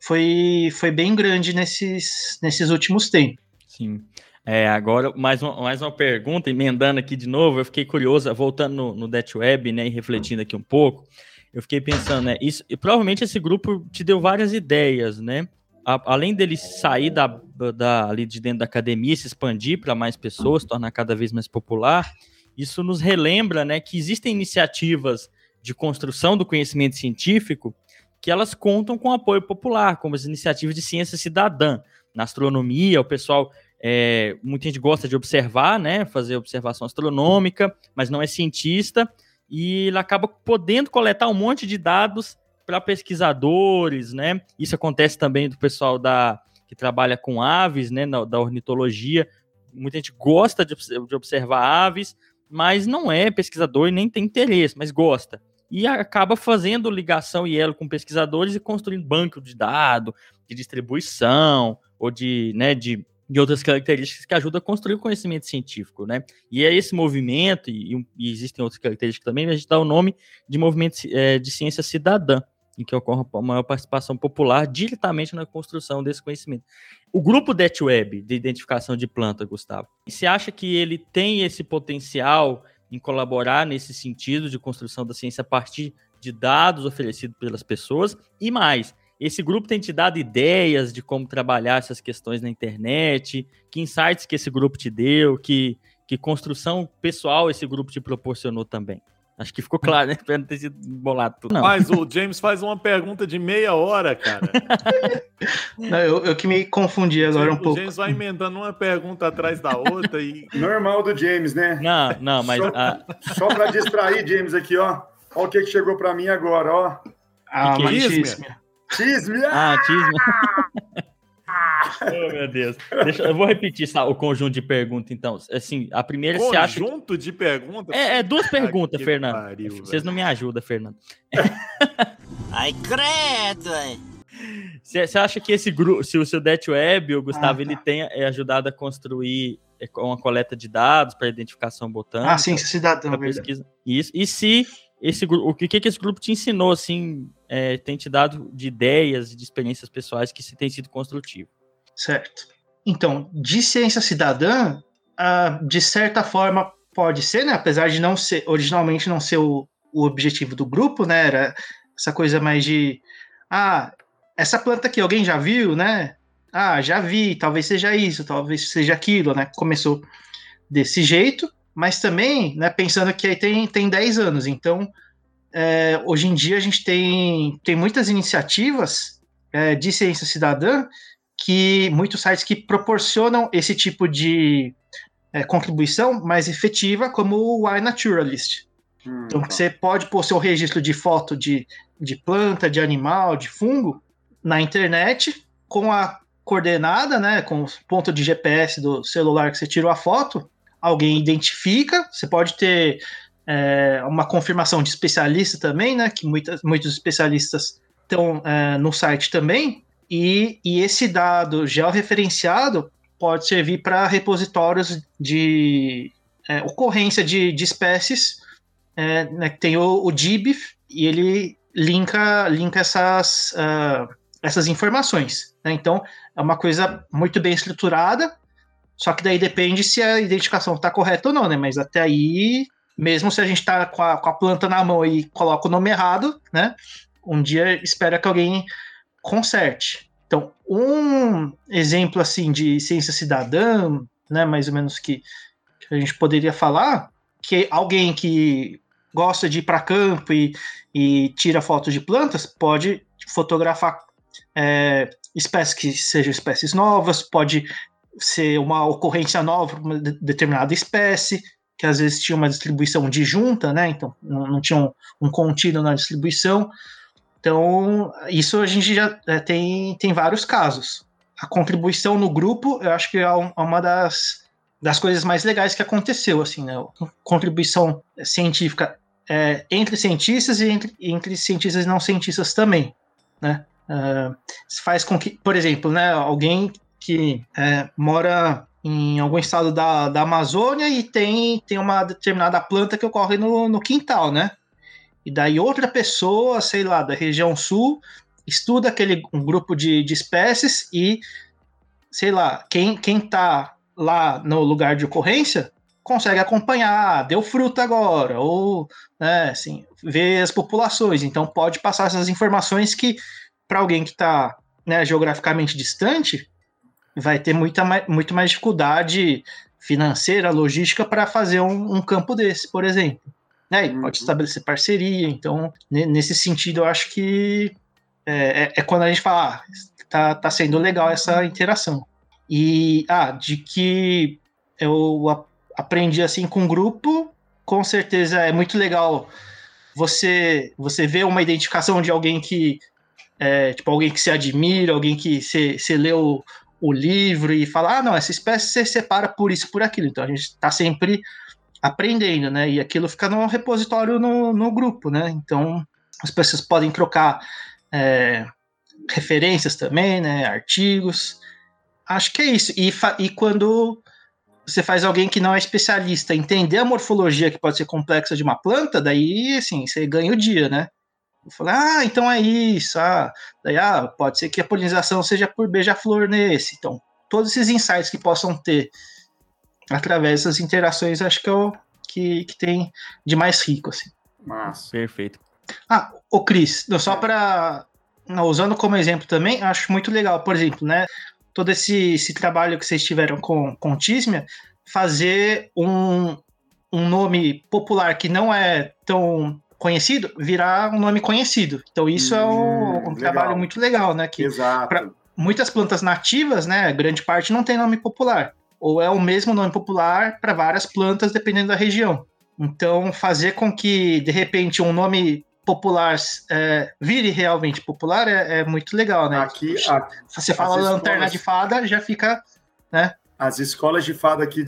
foi, foi bem grande nesses, nesses últimos tempos. Sim. É, agora, mais uma, mais uma pergunta, emendando aqui de novo, eu fiquei curiosa, voltando no, no Death Web, né, e refletindo aqui um pouco, eu fiquei pensando, né, isso, e provavelmente esse grupo te deu várias ideias, né, a, além dele sair da, da, ali de dentro da academia, se expandir para mais pessoas, tornar cada vez mais popular, isso nos relembra, né, que existem iniciativas de construção do conhecimento científico que elas contam com apoio popular, como as iniciativas de ciência cidadã. Na astronomia, o pessoal é, muita gente gosta de observar, né? Fazer observação astronômica, mas não é cientista, e ele acaba podendo coletar um monte de dados para pesquisadores, né? Isso acontece também do pessoal da que trabalha com aves, né? Da ornitologia. Muita gente gosta de, de observar aves, mas não é pesquisador e nem tem interesse, mas gosta. E acaba fazendo ligação e elo com pesquisadores e construindo banco de dados, de distribuição, ou de, né, de e outras características que ajudam a construir o conhecimento científico, né? E é esse movimento, e, e existem outras características também, a gente dá o nome de movimento é, de ciência cidadã, em que ocorre uma maior participação popular diretamente na construção desse conhecimento. O grupo DetWeb, de identificação de planta, Gustavo, você acha que ele tem esse potencial em colaborar nesse sentido de construção da ciência a partir de dados oferecidos pelas pessoas? E mais, esse grupo tem te dado ideias de como trabalhar essas questões na internet? Que insights que esse grupo te deu? Que, que construção pessoal esse grupo te proporcionou também? Acho que ficou claro, né? Espero não ter sido bolado tudo. Não. Mas o James faz uma pergunta de meia hora, cara. não, eu, eu, que me confundi agora um o pouco. O James vai emendando uma pergunta atrás da outra e. Normal do James, né? Não, não, mas. Só, a... só para distrair, James, aqui, ó. Olha o que, que chegou para mim agora, ó. Ah, que que é Tisme! Ah, tisme. oh, meu Deus. Deixa, eu vou repetir sabe, o conjunto de perguntas, então. Assim, a primeira conjunto você acha. Conjunto de perguntas? É, é duas perguntas, Fernando. Pariu, Vocês não me ajudam, Fernando. Ai, credo! Você acha que esse grupo, se o seu Det Web, o Gustavo, ah, tá. ele tenha é, ajudado a construir é, uma coleta de dados para identificação botânica? Ah, sim, cidadão. Pesquisa. Isso. E se esse o que, que esse grupo te ensinou, assim, é, tem te dado de ideias, de experiências pessoais que se tem sido construtivo? Certo. Então, de ciência cidadã, uh, de certa forma pode ser, né? Apesar de não ser, originalmente não ser o, o objetivo do grupo, né? Era essa coisa mais de, ah, essa planta aqui alguém já viu, né? Ah, já vi, talvez seja isso, talvez seja aquilo, né? Começou desse jeito mas também, né, pensando que aí tem, tem 10 anos, então é, hoje em dia a gente tem, tem muitas iniciativas é, de ciência cidadã que muitos sites que proporcionam esse tipo de é, contribuição mais efetiva, como o iNaturalist. Hum, então, tá. você pode pôr seu registro de foto de, de planta, de animal, de fungo na internet, com a coordenada, né, com o ponto de GPS do celular que você tirou a foto, alguém identifica, você pode ter é, uma confirmação de especialista também, né? Que muitas, muitos especialistas estão é, no site também, e, e esse dado georreferenciado pode servir para repositórios de é, ocorrência de, de espécies. É, né, tem o, o e ele linka, linka essas, uh, essas informações. Né? Então, é uma coisa muito bem estruturada só que daí depende se a identificação está correta ou não, né? Mas até aí, mesmo se a gente está com, com, a planta na mão e coloca o nome errado, né? Um dia espera que alguém conserte. Então, um exemplo assim de ciência cidadã, né? Mais ou menos que, que a gente poderia falar, que alguém que gosta de ir para campo e, e tira fotos de plantas pode fotografar é, espécies que sejam espécies novas, pode ser uma ocorrência nova para uma determinada espécie. que às vezes tinha uma distribuição disjunta, né? Então não, não tinha um, um contínuo na distribuição. Então, isso a gente já é, tem, tem vários casos. A contribuição no grupo, eu acho que é uma das, das coisas mais legais que aconteceu, assim, né? Contribuição científica é, entre cientistas e entre, entre cientistas e não cientistas também, né? Uh, faz com que, por exemplo, né, alguém que é, mora em algum estado da, da Amazônia e tem, tem uma determinada planta que ocorre no, no quintal, né? E daí outra pessoa, sei lá, da região sul, estuda aquele um grupo de, de espécies e, sei lá, quem, quem tá lá no lugar de ocorrência consegue acompanhar, deu fruta agora, ou, né, assim, ver as populações. Então pode passar essas informações que, para alguém que está né, geograficamente distante, vai ter muita, muito mais dificuldade financeira, logística para fazer um, um, campo desse, por exemplo. Né? E pode uhum. estabelecer parceria. Então, nesse sentido, eu acho que é, é, é quando a gente fala, ah, tá, tá sendo legal essa interação. E, ah, de que eu aprendi assim com o grupo, com certeza é muito legal você você ver uma identificação de alguém que é, tipo alguém que se admira, alguém que você leu o livro e fala, ah, não, essa espécie você separa por isso, por aquilo. Então a gente está sempre aprendendo, né? E aquilo fica no repositório no, no grupo, né? Então as pessoas podem trocar é, referências também, né? Artigos. Acho que é isso. E, e quando você faz alguém que não é especialista entender a morfologia que pode ser complexa de uma planta, daí, assim, você ganha o dia, né? Falei, ah, então é isso. Ah, daí, ah, pode ser que a polinização seja por beija-flor nesse. Então, todos esses insights que possam ter através dessas interações, acho que é o que, que tem de mais rico, assim. Massa. Perfeito. Ah, o Cris, só para usando como exemplo também, acho muito legal, por exemplo, né? Todo esse, esse trabalho que vocês tiveram com, com Tismia, fazer um, um nome popular que não é tão conhecido virar um nome conhecido. Então isso hum, é um, um trabalho muito legal, né? Que Exato. muitas plantas nativas, né? Grande parte não tem nome popular. Ou é o mesmo nome popular para várias plantas, dependendo da região. Então, fazer com que, de repente, um nome popular é, vire realmente popular é, é, muito legal, né? Aqui, a, você fala lanterna escolas, de fada, já fica, né? As escolas de fada aqui,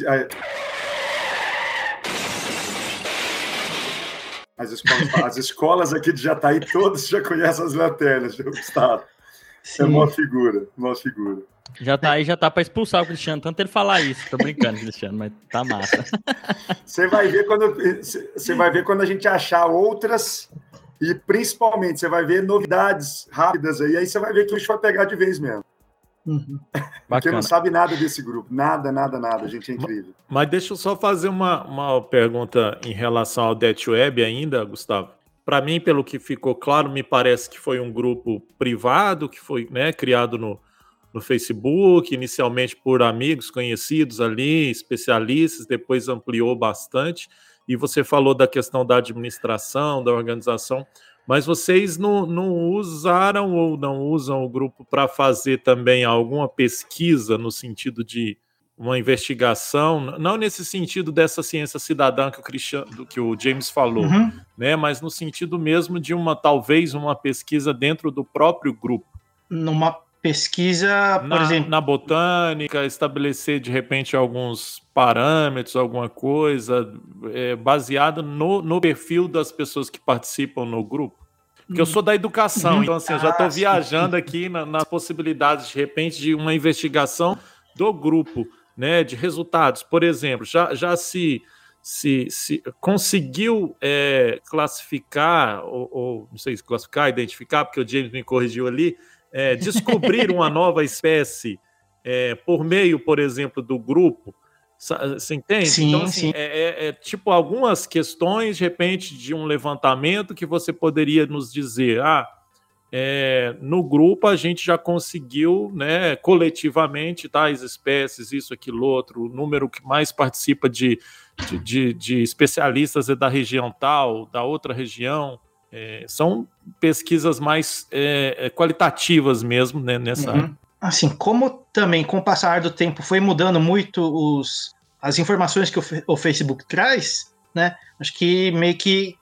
As escolas, as escolas aqui de Jataí, todas já conhecem as lanternas, Gustavo. Sim. É uma figura, uma figura. Já tá aí, já tá para expulsar o Cristiano, tanto ele falar isso. Tô brincando, Cristiano, mas tá massa. Você vai ver quando você vai ver quando a gente achar outras e principalmente você vai ver novidades rápidas aí, aí você vai ver que o bicho vai pegar de vez mesmo. Uhum. Porque não sabe nada desse grupo. Nada, nada, nada. A gente é incrível. Mas deixa eu só fazer uma, uma pergunta em relação ao Det Web ainda, Gustavo. Para mim, pelo que ficou claro, me parece que foi um grupo privado que foi né, criado no, no Facebook, inicialmente por amigos conhecidos ali, especialistas, depois ampliou bastante. E você falou da questão da administração, da organização. Mas vocês não, não usaram ou não usam o grupo para fazer também alguma pesquisa no sentido de uma investigação, não nesse sentido dessa ciência cidadã que o Cristiano, que o James falou, uhum. né, mas no sentido mesmo de uma talvez uma pesquisa dentro do próprio grupo. Numa pesquisa, por na, exemplo, na botânica, estabelecer de repente alguns parâmetros, alguma coisa é, baseada no, no perfil das pessoas que participam no grupo. Porque eu sou da educação, então assim, eu já estou ah, viajando aqui na, nas possibilidades, de repente, de uma investigação do grupo, né? De resultados. Por exemplo, já, já se, se, se conseguiu é, classificar, ou, ou, não sei se classificar, identificar, porque o James me corrigiu ali, é, descobrir uma nova espécie é, por meio, por exemplo, do grupo você entende? Sim, então, assim, sim. É, é, é, tipo algumas questões, de repente, de um levantamento que você poderia nos dizer, ah, é, no grupo a gente já conseguiu, né, coletivamente, tais espécies, isso, aquilo, outro, o número que mais participa de, de, de, de especialistas é da região tal, da outra região. É, são pesquisas mais é, é, qualitativas mesmo, né, nessa, uhum assim, como também com o passar do tempo foi mudando muito os, as informações que o, o, Facebook traz, né? Acho que meio que,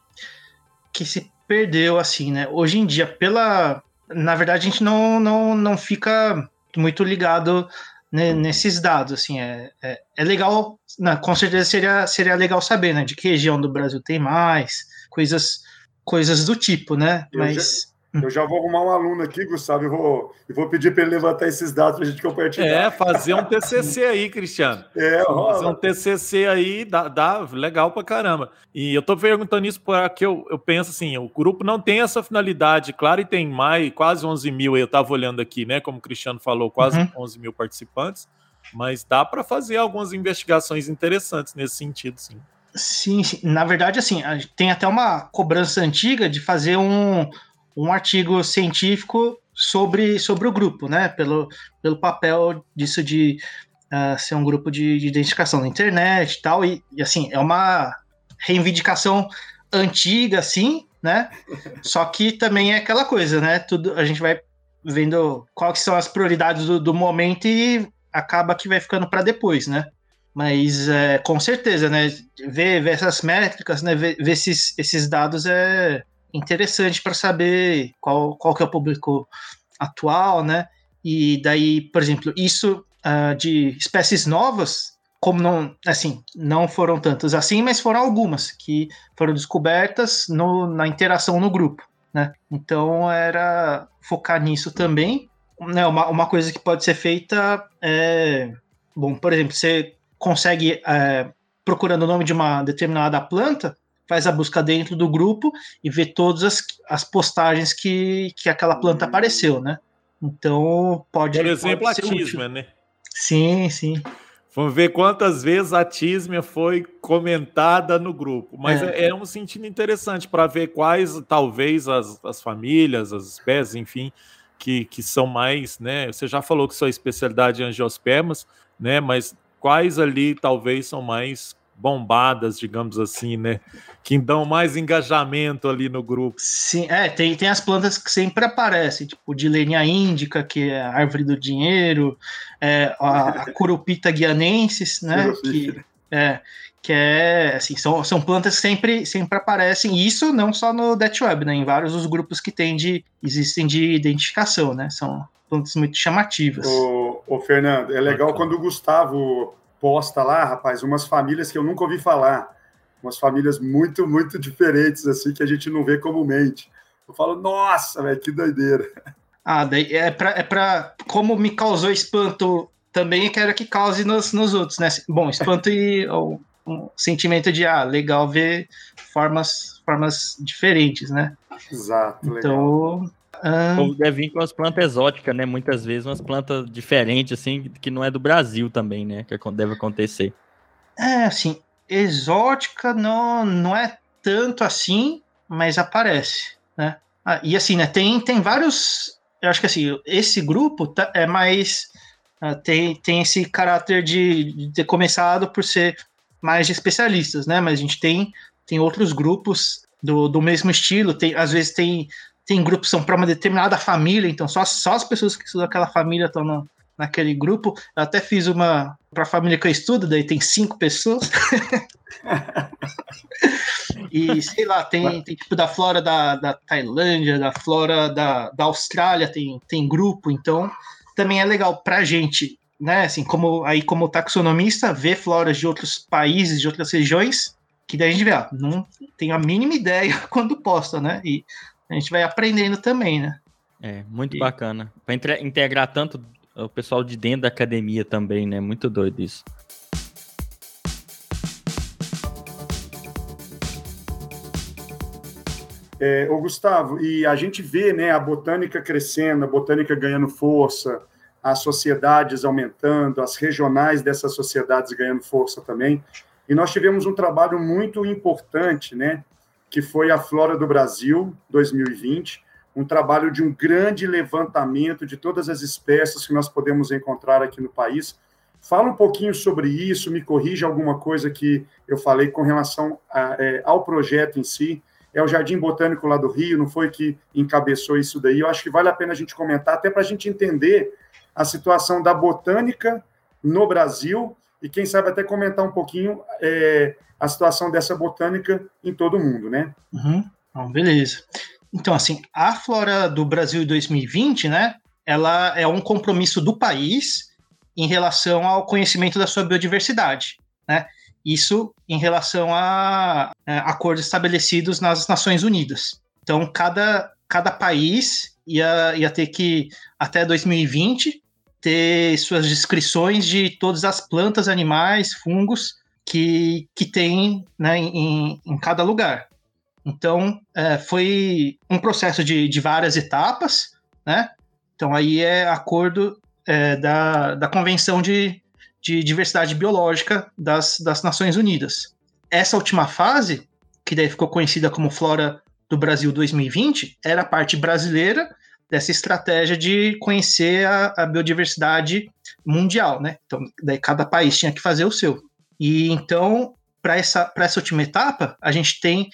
que se perdeu, assim, né? Hoje em dia, pela. Na verdade, a gente não, não, não fica muito ligado né, nesses dados, assim, é, é, é legal, né, com certeza seria, seria legal saber, né, de que região do Brasil tem mais, coisas, coisas do tipo, né, mas... Eu já vou arrumar um aluno aqui, Gustavo, e vou, e vou pedir para ele levantar esses dados para a gente compartilhar. É, fazer um TCC aí, Cristiano. É, rola. Fazer um TCC aí, dá, dá legal para caramba. E eu estou perguntando isso porque eu, eu penso assim, o grupo não tem essa finalidade, claro, e tem mais, quase 11 mil, eu estava olhando aqui, né, como o Cristiano falou, quase uhum. 11 mil participantes, mas dá para fazer algumas investigações interessantes nesse sentido, sim. Sim, sim, na verdade, assim, tem até uma cobrança antiga de fazer um um artigo científico sobre, sobre o grupo, né? Pelo, pelo papel disso de uh, ser um grupo de, de, identificação na internet e tal. E, e, assim, é uma reivindicação antiga, assim, né? Só que também é aquela coisa, né? Tudo, a gente vai vendo quais são as prioridades do, do momento e acaba que vai ficando para depois, né? Mas é, com certeza, né? Ver, ver essas métricas, né? Ver, ver esses, esses dados é, interessante para saber qual, qual que é o público atual, né? E daí, por exemplo, isso uh, de espécies novas, como não, assim, não foram tantas assim, mas foram algumas que foram descobertas no, na interação no grupo, né? Então era focar nisso também. Né? Uma, uma coisa que pode ser feita é, bom, por exemplo, você consegue é, procurando o nome de uma determinada planta, faz a busca dentro do grupo e vê todas as, as postagens que, que aquela planta apareceu, né? Então pode. Por exemplo, pode a Tisma, né? Sim, sim. Vamos ver quantas vezes a Tismia foi comentada no grupo. Mas é, é um sentido interessante para ver quais, talvez, as, as famílias, as espécies, enfim, que, que são mais, né? Você já falou que sua especialidade é angiospermas, né? Mas quais ali talvez são mais bombadas, digamos assim, né? Que dão mais engajamento ali no grupo. Sim, é, tem, tem as plantas que sempre aparecem, tipo Dilenia índica, que é a árvore do dinheiro, é, a, a Curupita guianensis, né? que, é, que é, assim, são, são plantas que sempre, sempre aparecem, e isso não só no Death Web, né? Em vários dos grupos que tem de, existem de identificação, né? São plantas muito chamativas. Ô, ô Fernando, é legal quando o Gustavo posta lá, rapaz, umas famílias que eu nunca ouvi falar, umas famílias muito, muito diferentes, assim, que a gente não vê comumente. Eu falo, nossa, velho, que doideira. Ah, daí é pra, é pra. Como me causou espanto também, quero que cause nos, nos outros, né? Bom, espanto e o, um sentimento de, ah, legal ver formas, formas diferentes, né? Exato. Então, Ah. Ou deve vir com as plantas exóticas, né? Muitas vezes umas plantas diferentes, assim, que não é do Brasil também, né? Que deve acontecer. É, assim, exótica não, não é tanto assim, mas aparece, né? Ah, e assim, né? Tem, tem vários. Eu acho que assim, esse grupo tá, é mais. Uh, tem, tem esse caráter de, de ter começado por ser mais de especialistas, né? Mas a gente tem, tem outros grupos do, do mesmo estilo, tem, às vezes tem tem grupos que são para uma determinada família, então só, só as pessoas que estudam aquela família estão no, naquele grupo. Eu até fiz uma para a família que eu estudo, daí tem cinco pessoas. e sei lá, tem, tem tipo da flora da, da Tailândia, da flora da, da Austrália, tem, tem grupo, então também é legal para a gente, né? Assim, como aí como taxonomista, ver floras de outros países, de outras regiões, que daí a gente vê, ah, não tenho a mínima ideia quando posta, né? E a gente vai aprendendo também, né? É, muito e... bacana. Para integrar tanto o pessoal de dentro da academia também, né? Muito doido isso. É, ô Gustavo, e a gente vê né, a botânica crescendo, a botânica ganhando força, as sociedades aumentando, as regionais dessas sociedades ganhando força também. E nós tivemos um trabalho muito importante, né, que foi a Flora do Brasil 2020, um trabalho de um grande levantamento de todas as espécies que nós podemos encontrar aqui no país. Fala um pouquinho sobre isso, me corrija alguma coisa que eu falei com relação a, é, ao projeto em si. É o Jardim Botânico lá do Rio, não foi que encabeçou isso daí. Eu acho que vale a pena a gente comentar, até para a gente entender a situação da botânica no Brasil e quem sabe até comentar um pouquinho é, a situação dessa botânica em todo o mundo, né? Uhum. Beleza. Então, assim, a Flora do Brasil 2020, né, ela é um compromisso do país em relação ao conhecimento da sua biodiversidade, né? Isso em relação a, a é, acordos estabelecidos nas Nações Unidas. Então, cada, cada país ia, ia ter que, até 2020, ter suas descrições de todas as plantas, animais, fungos que, que tem né, em, em cada lugar. Então, é, foi um processo de, de várias etapas, né? Então, aí é acordo é, da, da Convenção de, de Diversidade Biológica das, das Nações Unidas. Essa última fase, que daí ficou conhecida como Flora do Brasil 2020, era a parte brasileira dessa estratégia de conhecer a, a biodiversidade mundial, né? Então, daí cada país tinha que fazer o seu. E então, para essa, essa última etapa, a gente tem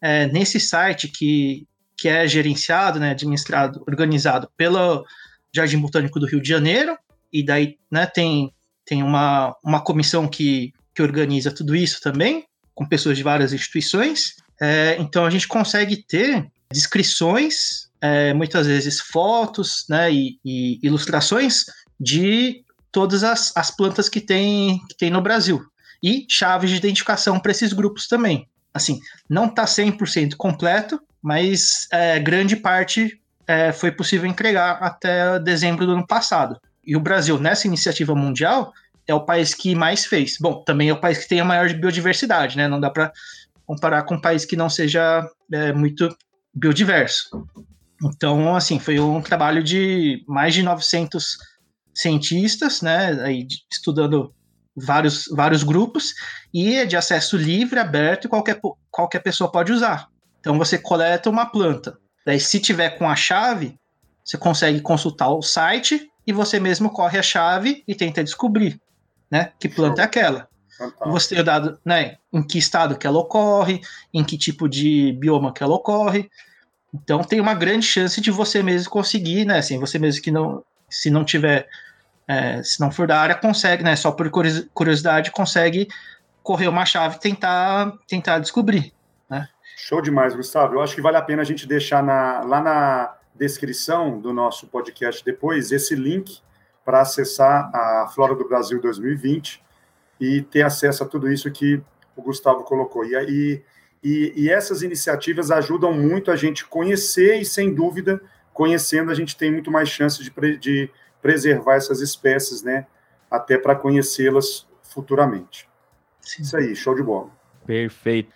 é, nesse site que, que é gerenciado, né, administrado, organizado pelo Jardim Botânico do Rio de Janeiro, e daí né, tem, tem uma, uma comissão que, que organiza tudo isso também, com pessoas de várias instituições. É, então a gente consegue ter descrições, é, muitas vezes fotos né, e, e, ilustrações de todas as, as plantas que tem, que tem no Brasil. E chaves de identificação para esses grupos também. Assim, não está 100% completo, mas é, grande parte é, foi possível entregar até dezembro do ano passado. E o Brasil, nessa iniciativa mundial, é o país que mais fez. Bom, também é o país que tem a maior biodiversidade, né? Não dá para comparar com um país que não seja é, muito biodiverso. Então, assim, foi um trabalho de mais de 900 cientistas, né, aí, estudando vários, vários grupos, e é de acesso livre, aberto, e qualquer, qualquer pessoa pode usar. Então, você coleta uma planta. Daí, se tiver com a chave, você consegue consultar o site e você mesmo corre a chave e tenta descobrir, né, que planta é aquela. Você tem o dado, né, em que estado que ela ocorre, em que tipo de bioma que ela ocorre. Então tem uma grande chance de você mesmo conseguir, né, assim, você mesmo que não, se não tiver, é, se não for da área, consegue, né, só por curiosidade, consegue correr uma chave e tentar, tentar descobrir, né. Show demais, Gustavo. Eu acho que vale a pena a gente deixar na, lá na descrição do nosso podcast depois esse link para acessar a Flora do Brasil 2020 e ter acesso a tudo isso que o Gustavo colocou. E, e, e, e essas iniciativas ajudam muito a gente conhecer e, sem dúvida, conhecendo, a gente tem muito mais chance de, de preservar essas espécies, né? Até para conhecê-las futuramente. Sim. Isso aí, show de bola. Perfeito.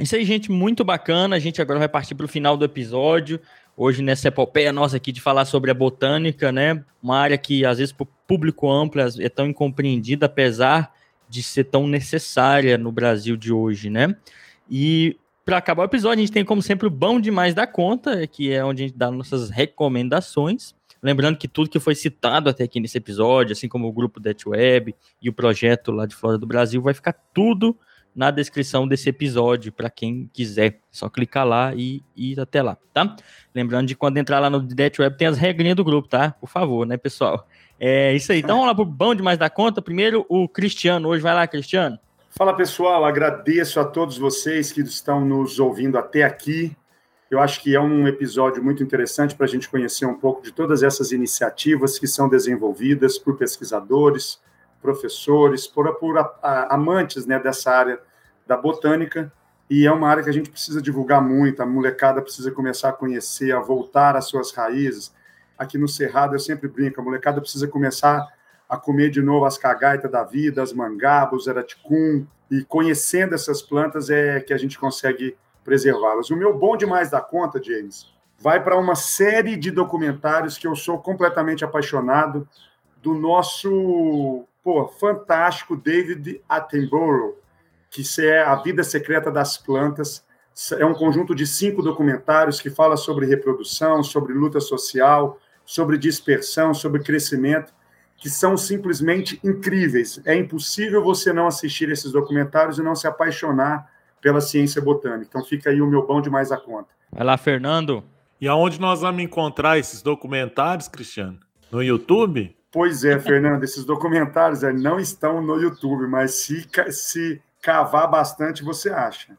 Isso aí, gente, muito bacana. A gente agora vai partir para o final do episódio hoje nessa epopeia nossa aqui de falar sobre a botânica, né? Uma área que às vezes para o público amplo é tão incompreendida, apesar de ser tão necessária no Brasil de hoje, né? E para acabar o episódio, a gente tem como sempre o bom demais da conta, que é onde a gente dá nossas recomendações. Lembrando que tudo que foi citado até aqui nesse episódio, assim como o grupo Web e o projeto lá de fora do Brasil, vai ficar tudo na descrição desse episódio para quem quiser. É só clicar lá e ir até lá, tá? Lembrando de quando entrar lá no Debt Web tem as regrinhas do grupo, tá? Por favor, né, pessoal? É isso aí. Então vamos lá pro bom demais da conta. Primeiro o Cristiano. Hoje vai lá, Cristiano. Fala pessoal, agradeço a todos vocês que estão nos ouvindo até aqui. Eu acho que é um episódio muito interessante para a gente conhecer um pouco de todas essas iniciativas que são desenvolvidas por pesquisadores, professores, por, por a, a, amantes né, dessa área da botânica, e é uma área que a gente precisa divulgar muito, a molecada precisa começar a conhecer, a voltar às suas raízes. Aqui no Cerrado eu sempre brinco, a molecada precisa começar a comer de novo as cagaitas da vida, as mangabos, eraticum, e conhecendo essas plantas é que a gente consegue preservá-las. O meu bom demais da conta, James, vai para uma série de documentários que eu sou completamente apaixonado do nosso pô, fantástico David Attenborough, que é A Vida Secreta das Plantas. É um conjunto de cinco documentários que fala sobre reprodução, sobre luta social, sobre dispersão, sobre crescimento, que são simplesmente incríveis. É impossível você não assistir esses documentários e não se apaixonar pela ciência botânica. Então fica aí o meu bom demais a conta. Vai lá, Fernando. E aonde nós vamos encontrar esses documentários, Cristiano? No YouTube? Pois é, Fernando, esses documentários é, não estão no YouTube, mas se, se cavar bastante você acha.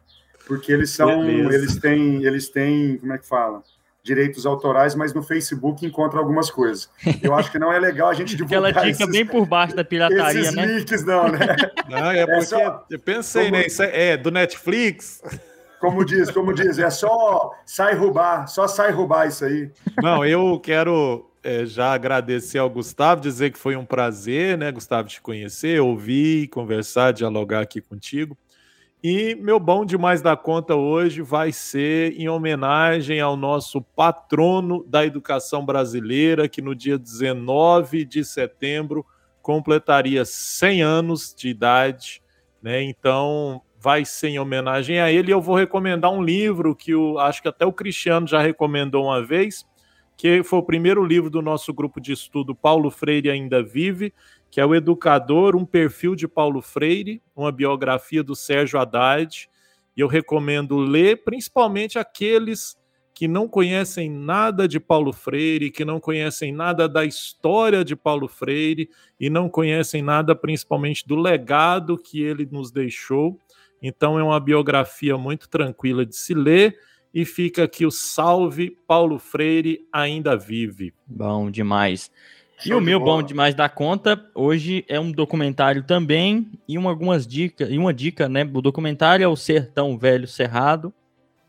Porque eles são, Beleza. eles têm, eles têm, como é que fala? Direitos autorais, mas no Facebook encontra algumas coisas. Eu acho que não é legal a gente divulgar Aquela dica esses, bem por baixo da pirataria, esses né? links, não, né? Não, é, é porque só, eu pensei, como, né? Isso é, é do Netflix. Como diz, como diz, é só sai roubar, só sai roubar isso aí. Não, eu quero é, já agradecer ao Gustavo, dizer que foi um prazer, né, Gustavo, te conhecer, ouvir, conversar, dialogar aqui contigo. E meu bom demais da conta hoje vai ser em homenagem ao nosso patrono da educação brasileira, que no dia 19 de setembro completaria 100 anos de idade, né? Então, vai ser em homenagem a ele. Eu vou recomendar um livro que eu acho que até o Cristiano já recomendou uma vez, que foi o primeiro livro do nosso grupo de estudo Paulo Freire ainda vive, que é o Educador, um perfil de Paulo Freire, uma biografia do Sérgio Haddad. E eu recomendo ler, principalmente aqueles que não conhecem nada de Paulo Freire, que não conhecem nada da história de Paulo Freire e não conhecem nada principalmente do legado que ele nos deixou. Então é uma biografia muito tranquila de se ler e fica aqui o salve Paulo Freire ainda vive. Bom demais. E o meu bom demais da conta hoje é um documentário também e uma, algumas dicas e uma dica, né? O documentário é o Sertão Velho Cerrado,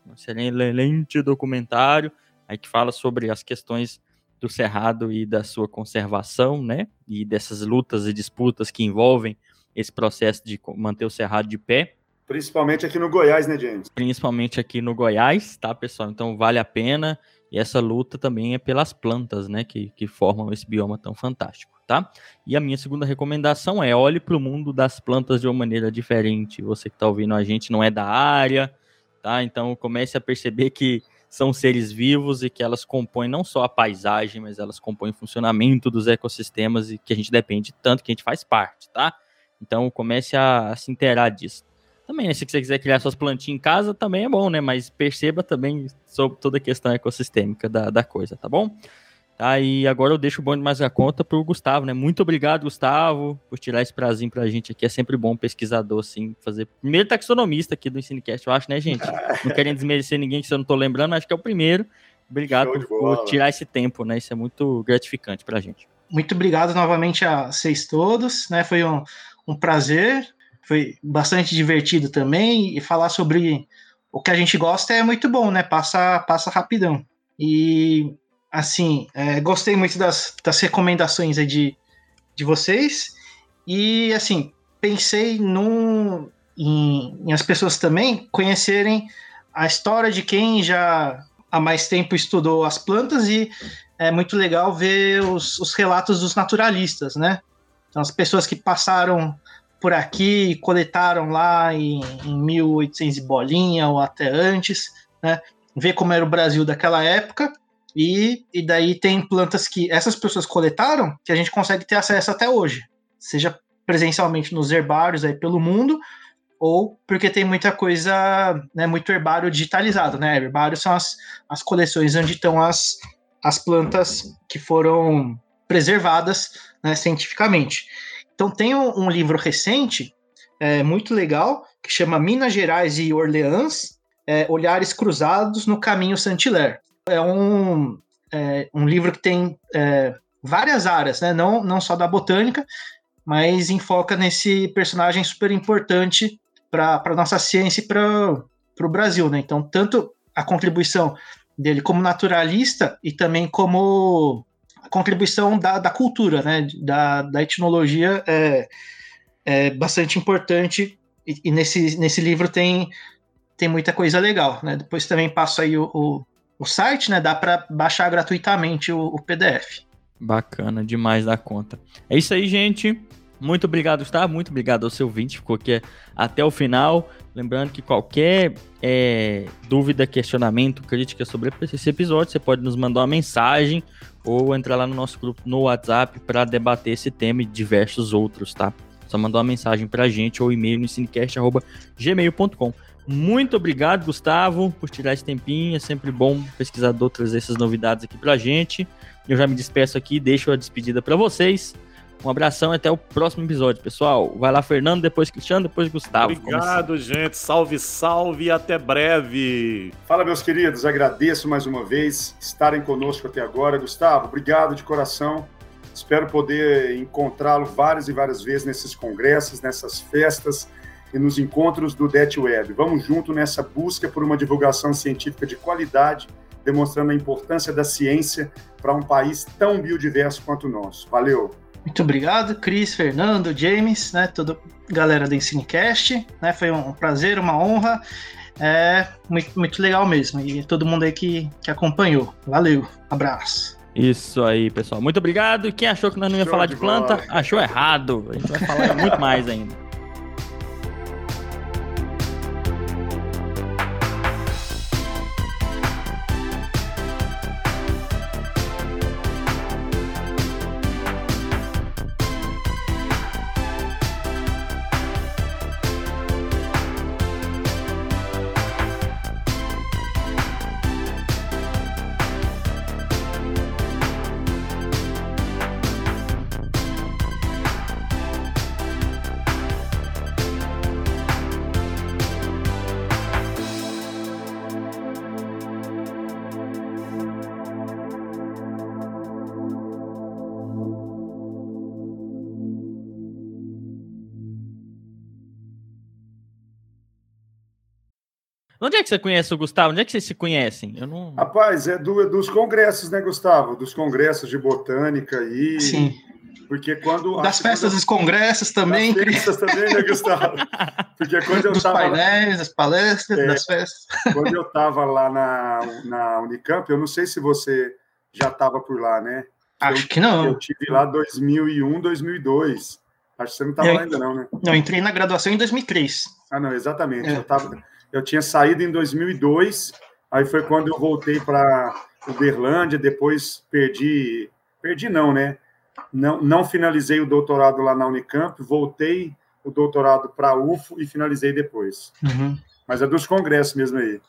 um excelente documentário aí que fala sobre as questões do cerrado e da sua conservação, né? E dessas lutas e disputas que envolvem esse processo de manter o cerrado de pé. Principalmente aqui no Goiás, né, James? Principalmente aqui no Goiás, tá, pessoal? Então vale a pena. E essa luta também é pelas plantas, né, que, que formam esse bioma tão fantástico, tá? E a minha segunda recomendação é olhe para o mundo das plantas de uma maneira diferente. Você que está ouvindo a gente não é da área, tá? Então comece a perceber que são seres vivos e que elas compõem não só a paisagem, mas elas compõem o funcionamento dos ecossistemas e que a gente depende tanto que a gente faz parte, tá? Então comece a, a se inteirar disso. Também, né? Se você quiser criar suas plantinhas em casa, também é bom, né? Mas perceba também sobre toda a questão ecossistêmica da, da coisa, tá bom? Tá, e agora eu deixo o bom de mais a conta pro Gustavo, né? Muito obrigado, Gustavo, por tirar esse prazinho pra gente aqui. É sempre bom pesquisador, assim, fazer. Primeiro taxonomista aqui do Ensinecast, eu acho, né, gente? Não querendo desmerecer ninguém que eu não tô lembrando, acho que é o primeiro. Obrigado por, por, tirar esse tempo, né? Isso é muito gratificante pra gente. Muito obrigado novamente a vocês todos, né? Foi um, um prazer foi bastante divertido também. E falar sobre o que a gente gosta é muito bom, né? Passa, passa rapidão. E, assim, é, gostei muito das, das recomendações de, de vocês. E, assim, pensei num, em, em as pessoas também conhecerem a história de quem já há mais tempo estudou as plantas e é muito legal ver os, os relatos dos naturalistas, né? Então, as pessoas que passaram por aqui, coletaram lá em, em 1800 e bolinha ou até antes, né? Ver como era o Brasil daquela época e, e daí tem plantas que essas pessoas coletaram que a gente consegue ter acesso até hoje, seja presencialmente nos herbários aí pelo mundo ou porque tem muita coisa, né, muito herbário digitalizado, né? Herbários são as, as coleções onde estão as, as plantas que foram preservadas né, cientificamente. Então tem um, um livro recente, é, muito legal, que chama Minas Gerais e Orleans, é, Olhares Cruzados no Caminho Saint-Hilaire. É um, é, um livro que tem é, várias áreas, né? não, não só da botânica, mas enfoca nesse personagem super importante para a nossa ciência e para o Brasil. Né? Então, tanto a contribuição dele como naturalista e também como contribuição da, da cultura, né, da, da etnologia é, é bastante importante e, e, nesse, nesse livro tem, tem muita coisa legal, né? Depois também passo aí o, o, o site, né? Dá para baixar gratuitamente o, o PDF. Bacana demais da conta. É isso aí, gente. Muito obrigado, Gustavo. Muito obrigado ao seu ouvinte, ficou aqui até o final. Lembrando que qualquer é, dúvida, questionamento, crítica sobre esse episódio, você pode nos mandar uma mensagem ou entrar lá no nosso grupo no WhatsApp para debater esse tema e diversos outros, tá? Só mandar uma mensagem para a gente ou e-mail no cinecast.gmail.com. Muito obrigado, Gustavo, por tirar esse tempinho. É sempre bom pesquisador trazer essas novidades aqui pra gente. Eu já me despeço aqui, deixo a despedida para vocês. Um abração e até o próximo episódio, pessoal. Vai lá, Fernando, depois Cristiano, depois Gustavo. Obrigado, gente. Salve, salve e até breve. Fala, meus queridos. Agradeço mais uma vez estarem conosco até agora. Gustavo, obrigado de coração. Espero poder encontrá-lo várias e várias vezes nesses congressos, nessas festas e nos encontros do Det Web. Vamos junto nessa busca por uma divulgação científica de qualidade, demonstrando a importância da ciência para um país tão biodiverso quanto o nosso. Valeu! Muito obrigado, Cris, Fernando, James, né, toda galera do Ensinecast, né, foi um prazer, uma honra, é muito, muito legal mesmo, e todo mundo aí que, que acompanhou. Valeu, abraço. Isso aí, pessoal. Muito obrigado. Quem achou que nós não ia Show falar de, de planta, achou errado. A gente vai falar muito mais ainda. É que você conhece o Gustavo? Onde é que vocês se conhecem? Eu não... Rapaz, é do, dos congressos, né, Gustavo? Dos congressos de botânica aí. Sim. Porque quando. Das festas dos congressos também. Das festas também, né, Gustavo? Porque quando eu dos tava. painéis, das palestras, é, das festas. Quando eu estava lá na, na Unicamp, eu não sei se você já estava por lá, né? Acho eu, que não. Eu tive lá 2001, 2002. Acho que você não estava lá ainda, não, né? Não, entrei na graduação em 2003. Ah, não, exatamente. É. Eu estava eu tinha saído em 2002, aí foi quando eu voltei para Uberlândia, depois perdi, perdi não, né? Não, não finalizei o doutorado lá na Unicamp, voltei o doutorado para a UFO e finalizei depois. Uhum. Mas é dos congressos mesmo aí.